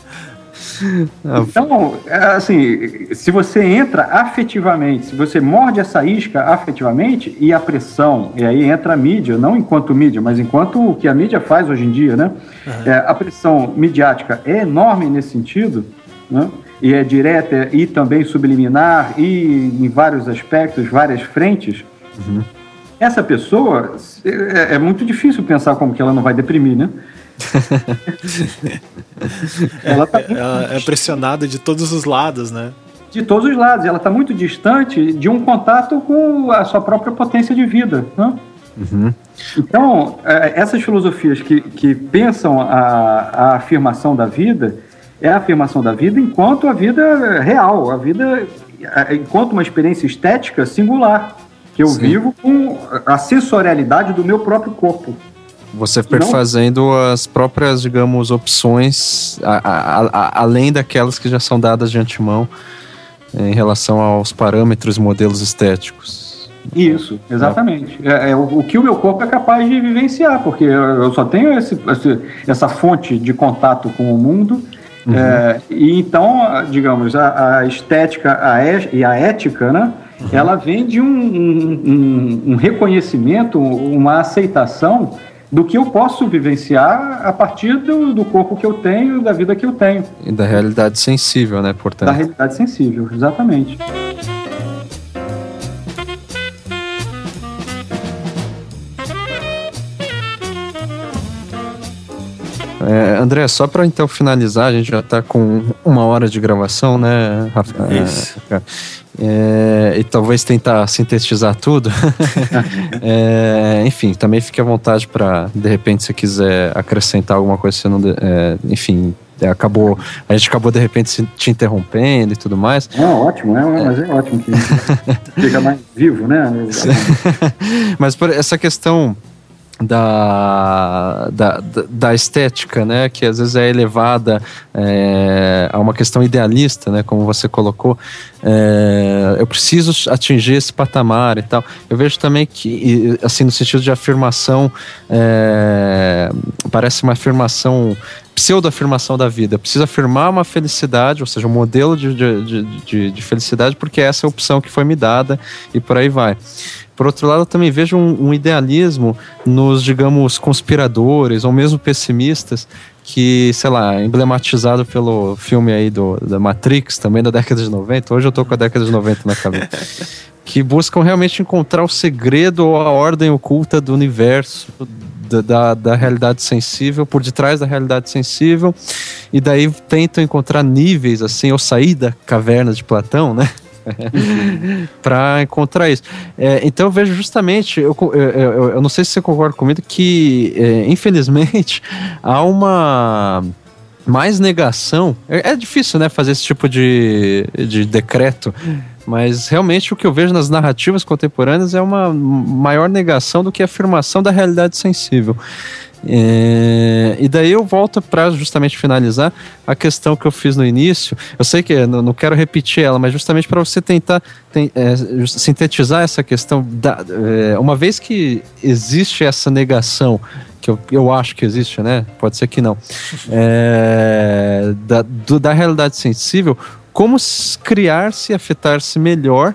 então, assim, se você entra afetivamente, se você morde essa isca afetivamente e a pressão, e aí entra a mídia, não enquanto mídia, mas enquanto o que a mídia faz hoje em dia, né? Uhum. É, a pressão midiática é enorme nesse sentido, né? E é direta e também subliminar e em vários aspectos, várias frentes. Uhum. Essa pessoa é, é muito difícil pensar como que ela não vai deprimir, né? ela, tá ela é pressionada de todos os lados, né? De todos os lados. Ela está muito distante de um contato com a sua própria potência de vida. Né? Uhum. Então, é, essas filosofias que, que pensam a, a afirmação da vida é a afirmação da vida enquanto a vida real, a vida enquanto uma experiência estética singular, que eu Sim. vivo com a sensorialidade do meu próprio corpo. Você perfazendo Não. as próprias, digamos, opções, a, a, a, além daquelas que já são dadas de antemão em relação aos parâmetros e modelos estéticos. Isso, exatamente. É, é o, o, que o meu corpo é capaz de vivenciar, porque eu só tenho esse, esse, essa fonte de contato com o mundo. Uhum. É, e então, digamos, a, a estética a e, e a ética, né? Uhum. Ela vem de um, um, um, um reconhecimento, uma aceitação do que eu posso vivenciar a partir do, do, corpo que eu tenho, da vida que eu tenho. E da realidade sensível, né, portanto? Da realidade sensível, exatamente. É, André, só para então finalizar, a gente já está com uma hora de gravação, né, Rafa? Isso. É, e talvez tentar sintetizar tudo. é, enfim, também fique à vontade para, de repente, se quiser acrescentar alguma coisa, você não. É, enfim, acabou. A gente acabou de repente te interrompendo e tudo mais. É ótimo, é, mas é ótimo que fica mais vivo, né? mas por essa questão da, da, da, estética, né, que às vezes é elevada é, a uma questão idealista, né, como você colocou, é, eu preciso atingir esse patamar e tal. Eu vejo também que, assim, no sentido de afirmação, é, parece uma afirmação pseudo-afirmação da vida. Eu preciso afirmar uma felicidade, ou seja, um modelo de, de, de, de, felicidade, porque essa é a opção que foi me dada e por aí vai. Por outro lado, eu também vejo um, um idealismo nos, digamos, conspiradores ou mesmo pessimistas que, sei lá, emblematizado pelo filme aí do, da Matrix, também da década de 90. Hoje eu tô com a década de 90 na cabeça. que buscam realmente encontrar o segredo ou a ordem oculta do universo, da, da, da, realidade sensível, por detrás da realidade sensível, e daí tentam encontrar níveis, assim, ou sair da caverna de Platão, né? para encontrar isso. É, então eu vejo justamente, eu, eu, eu, eu, não sei se você concorda comigo, que é, infelizmente há uma mais negação. É, é, difícil, né, fazer esse tipo de, de decreto. Mas realmente o que eu vejo nas narrativas contemporâneas é uma maior negação do que afirmação da realidade sensível. É, e daí eu volto para justamente finalizar a questão que eu fiz no início. Eu sei que não, não quero repetir ela, mas justamente para você tentar tem, é, sintetizar essa questão. Da, é, uma vez que existe essa negação, que eu, eu acho que existe, né? Pode ser que não, é, da, do, da realidade sensível, como criar-se e afetar-se melhor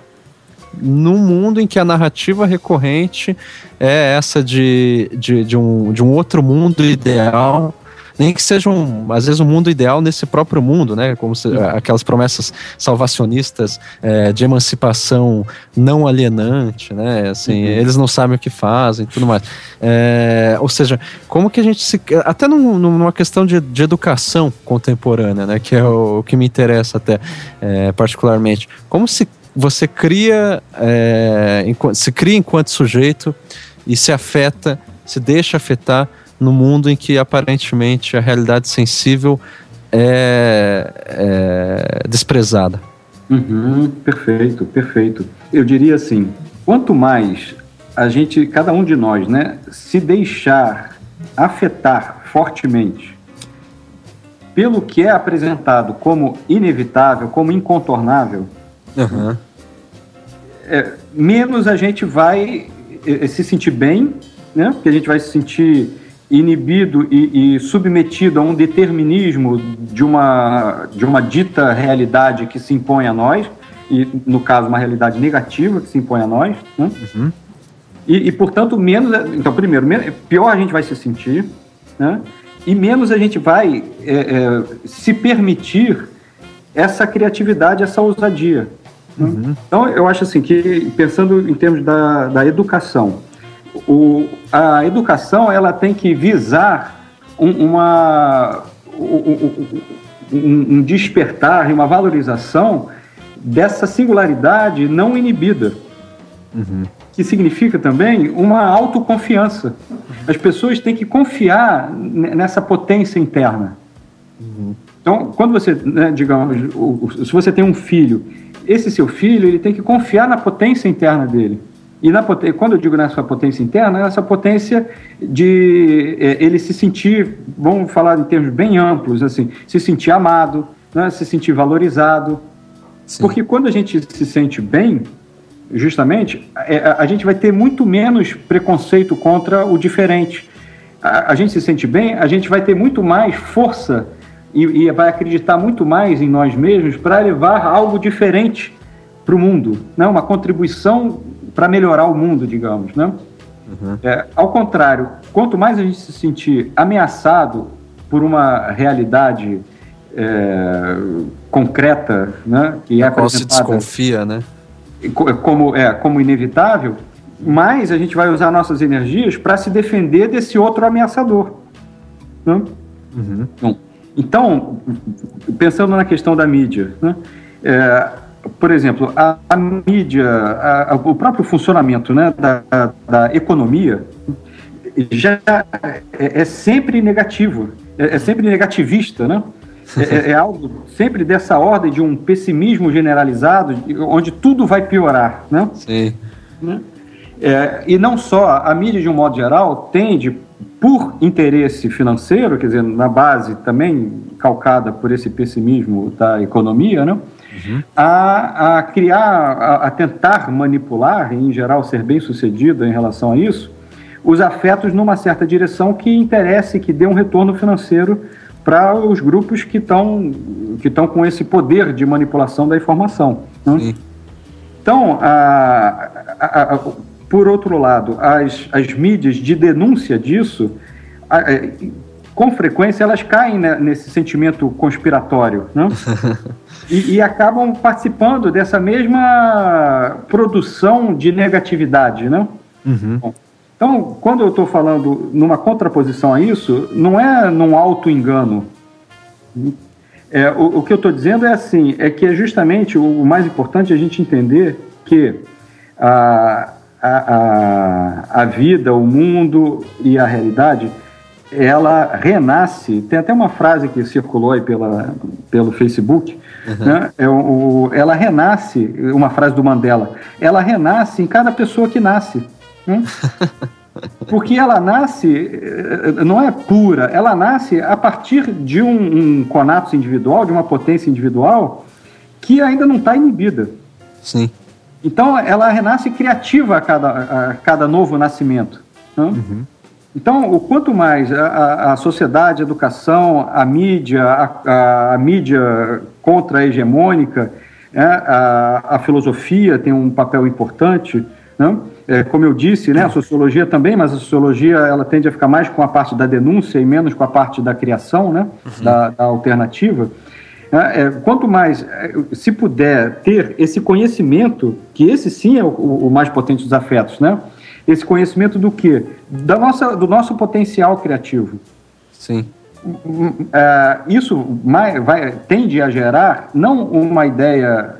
num mundo em que a narrativa recorrente é essa de, de, de, um, de um outro mundo ideal nem que seja um, às vezes um mundo ideal nesse próprio mundo, né? Como se, aquelas promessas salvacionistas é, de emancipação não alienante, né? Assim, uhum. eles não sabem o que fazem, tudo mais. É, ou seja, como que a gente se até num, numa questão de, de, educação contemporânea, né? Que é o, o que me interessa até é, particularmente. Como se você cria, é, se cria enquanto sujeito e se afeta, se deixa afetar no mundo em que aparentemente a realidade sensível é, é desprezada. Uhum, perfeito, perfeito. Eu diria assim, quanto mais a gente, cada um de nós, né, se deixar afetar fortemente pelo que é apresentado como inevitável, como incontornável, Uhum. É, menos a gente vai é, se sentir bem, né? Porque a gente vai se sentir inibido e, e, submetido a um determinismo de uma, de uma dita realidade que se impõe a nós, e no caso uma realidade negativa que se impõe a nós, né? uhum. e, e, portanto menos, então primeiro, pior a gente vai se sentir, né? e menos a gente vai é, é, se permitir essa criatividade, essa ousadia. Uhum. Então, eu acho assim que, pensando em termos da, da educação, o, a educação ela tem que visar um, uma, um, um despertar e uma valorização dessa singularidade não inibida. Uhum. Que significa também uma autoconfiança. As pessoas têm que confiar nessa potência interna. Uhum. Então, quando você, né, digamos, se você tem um filho esse seu filho ele tem que confiar na potência interna dele. E na, quando eu digo nessa potência interna, é essa potência de é, ele se sentir, vamos falar em termos bem amplos, assim, se sentir amado, né, se sentir valorizado. Sim. Porque quando a gente se sente bem, justamente, é, a, a, gente vai ter muito menos preconceito contra o diferente. A, a gente se sente bem, a gente vai ter muito mais força e, e vai acreditar muito mais em nós mesmos para levar algo diferente para o mundo, né? uma contribuição para melhorar o mundo, digamos. Né? Uhum. É, ao contrário, quanto mais a gente se sentir ameaçado por uma realidade é, concreta, né, que é a qual se desconfia, né? Como, é, como inevitável, mais a gente vai usar nossas energias para se defender desse outro ameaçador. Né? Uhum. Bom, então, pensando na questão da mídia, né? É, por exemplo, a, a mídia, a, a, o próprio funcionamento né, da, da economia já é, é sempre negativo, é, é, sempre negativista, né? É, é, algo sempre dessa ordem de um pessimismo generalizado, onde tudo vai piorar, né? Sim. Né? É, e não só, a mídia de um modo geral tende, por interesse financeiro, quer dizer, na base também calcada por esse pessimismo da economia, né? Uhum. A, a, criar, a, a, tentar manipular, e em geral ser bem sucedida em relação a isso, os afetos numa certa direção que interesse, que dê um retorno financeiro para os grupos que estão que estão com esse poder de manipulação da informação. Né? Então, a, a, a, por outro lado, as, as mídias de denúncia disso, é, com frequência, elas caem né, nesse sentimento conspiratório né? e, e, acabam participando dessa mesma produção de negatividade. Né? Uhum. Bom, então, quando eu estou falando numa contraposição a isso, não é num auto-engano. É, o, o, que eu estou dizendo é assim, é que é justamente o, o mais importante a gente entender que a, a, a, a vida, o mundo e a realidade, ela renasce. Tem até uma frase que circulou aí pela, pelo Facebook, uhum. né? é, o, ela renasce, uma frase do Mandela, ela renasce em cada pessoa que nasce. Né? Porque ela nasce, eh, não é pura, ela nasce a partir de um, um conato individual, de uma potência individual, que ainda não está inibida. Sim. Então, ela renasce criativa a cada, a cada novo nascimento. Né? Uhum. Então, o quanto mais a, a, sociedade, a educação, a mídia, a, a mídia contra-hegemônica, né? a, a filosofia tem um papel importante, né? É, como eu disse, né, a sociologia também, mas a sociologia ela tende a ficar mais com a parte da denúncia e menos com a parte da criação, né, uhum. da, da, alternativa. É, é quanto mais é, se puder ter esse conhecimento, que esse sim é o, o mais potente dos afetos, né? Esse conhecimento do que? Da nossa, do nosso potencial criativo. Sim. É, isso vai, vai, tende a gerar não uma ideia,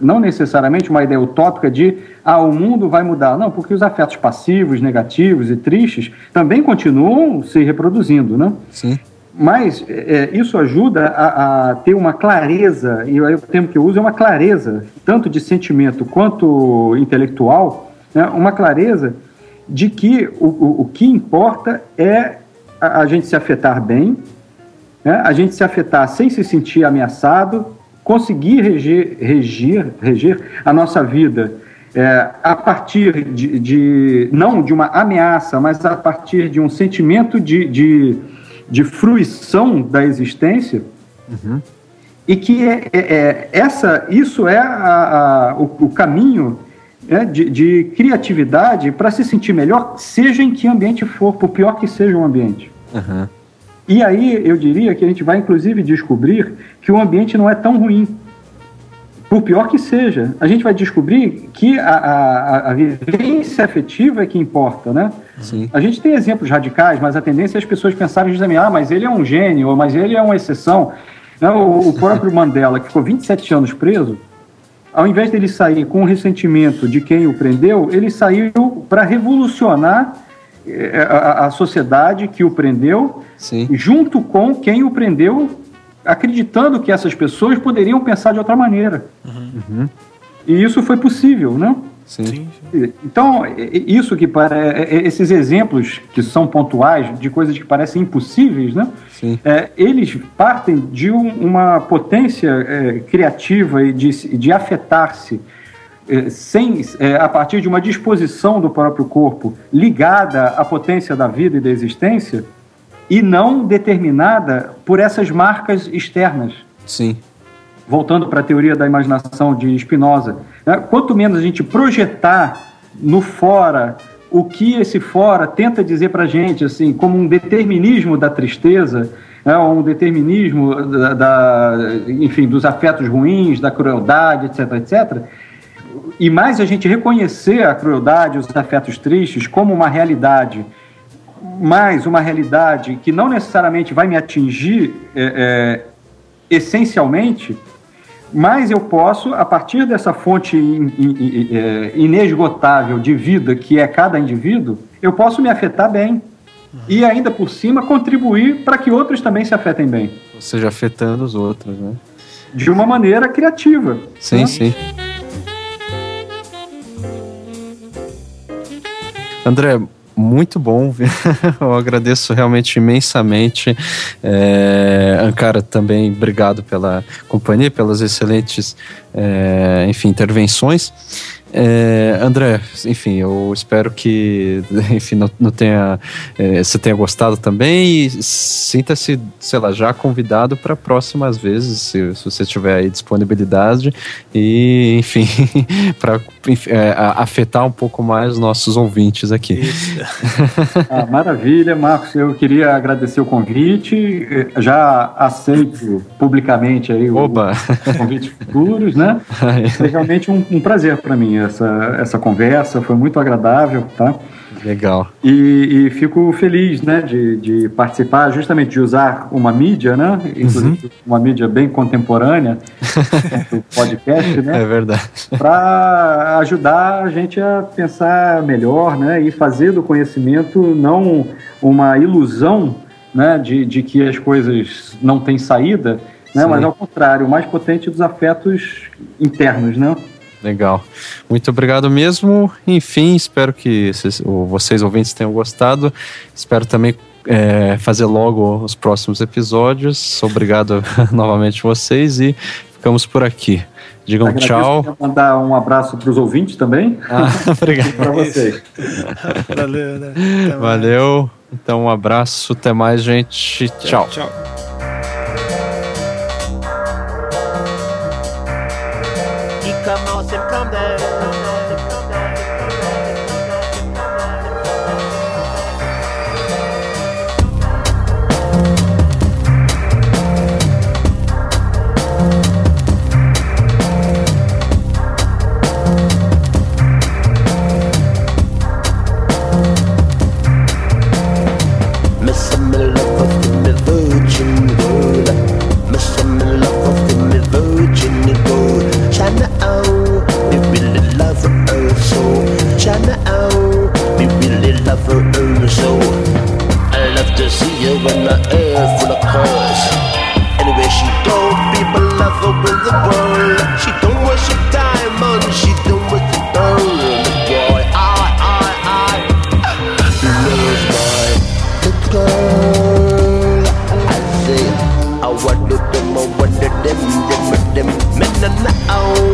não necessariamente uma ideia utópica de ah, o mundo vai mudar. Não, porque os afetos passivos, negativos e tristes também continuam se reproduzindo, né? Sim. Mas é, isso ajuda a, a, ter uma clareza, e o termo que eu uso é uma clareza, tanto de sentimento quanto intelectual, né? uma clareza de que o, o, o que importa é a, a gente se afetar bem, né? a gente se afetar sem se sentir ameaçado, conseguir reger, reger, reger a nossa vida é, a partir de, de, não de uma ameaça, mas a partir de um sentimento de, de, de fruição da existência, uhum. e que é, é, é, essa, isso é a, a, o, o, caminho né, de, de criatividade para se sentir melhor, seja em que ambiente for, por pior que seja o ambiente. Uhum. E aí eu diria que a gente vai inclusive descobrir que o ambiente não é tão ruim. Por pior que seja, a gente vai descobrir que a, a, a vivência afetiva é que importa, né? Sim. A gente tem exemplos radicais, mas a tendência é as pessoas pensarem e dizerem, ah, mas ele é um gênio, ou mas ele é uma exceção. O, o próprio Mandela, que ficou 27 anos preso, ao invés dele sair com o ressentimento de quem o prendeu, ele saiu para revolucionar é, a, a, sociedade que o prendeu, Sim. junto com quem o prendeu, acreditando que essas pessoas poderiam pensar de outra maneira. Uhum. E isso foi possível, né? Sim. Então, isso que para esses exemplos que são pontuais de coisas que parecem impossíveis, né? É, eles partem de um, uma potência é, criativa e de, de afetar-se é, sem, é, a partir de uma disposição do próprio corpo ligada à potência da vida e da existência e não determinada por essas marcas externas. Sim. Voltando para a teoria da imaginação de Spinoza, né? quanto menos a gente projetar no fora o que esse fora tenta dizer para a gente, assim, como um determinismo da tristeza, né? um determinismo da, da, enfim, dos afetos ruins, da crueldade, etc., etc., e mais a gente reconhecer a crueldade, os afetos tristes como uma realidade, mais uma realidade que não necessariamente vai me atingir é, é, essencialmente, mas eu posso, a partir dessa fonte in, in, in, é, inesgotável de vida que é cada indivíduo, eu posso me afetar bem. E ainda por cima contribuir para que outros também se afetem bem. Ou seja, afetando os outros, né? De uma maneira criativa. Sim, né? sim. André, muito bom. Eu agradeço realmente imensamente. É, Ankara também, obrigado pela companhia, pelas excelentes, é, enfim, intervenções. É, André, enfim, eu espero que enfim, não, não tenha, é, você tenha gostado também e sinta-se, sei lá, já convidado para próximas vezes, se, se, você tiver aí disponibilidade e, enfim, para é, afetar um pouco mais os nossos ouvintes aqui. ah, maravilha, Marcos, eu queria agradecer o convite, já aceito publicamente aí Oba. os convites futuros, né? É realmente um, um prazer para mim essa, essa conversa, foi muito agradável, tá? Legal. E, e, fico feliz, né, de, de participar, justamente de usar uma mídia, né, inclusive uhum. uma mídia bem contemporânea, o podcast, né? É verdade. Para ajudar a gente a pensar melhor, né, e fazer do conhecimento não uma ilusão, né, de, de que as coisas não têm saída, né, mas ao contrário, o mais potente dos afetos internos, né? Legal. Muito obrigado mesmo. Enfim, espero que vocês, vocês ouvintes tenham gostado. Espero também é, fazer logo os próximos episódios. Obrigado novamente vocês e ficamos por aqui. Digam Agradeço tchau. mandar um abraço para os ouvintes também. Ah, obrigado. para vocês. Valeu, né? Valeu. Então, um abraço. Até mais, gente. tchau. tchau. She don't worship diamonds, she don't work the diamond boy. I, I, I love my girl. I say, I them, them, them, them,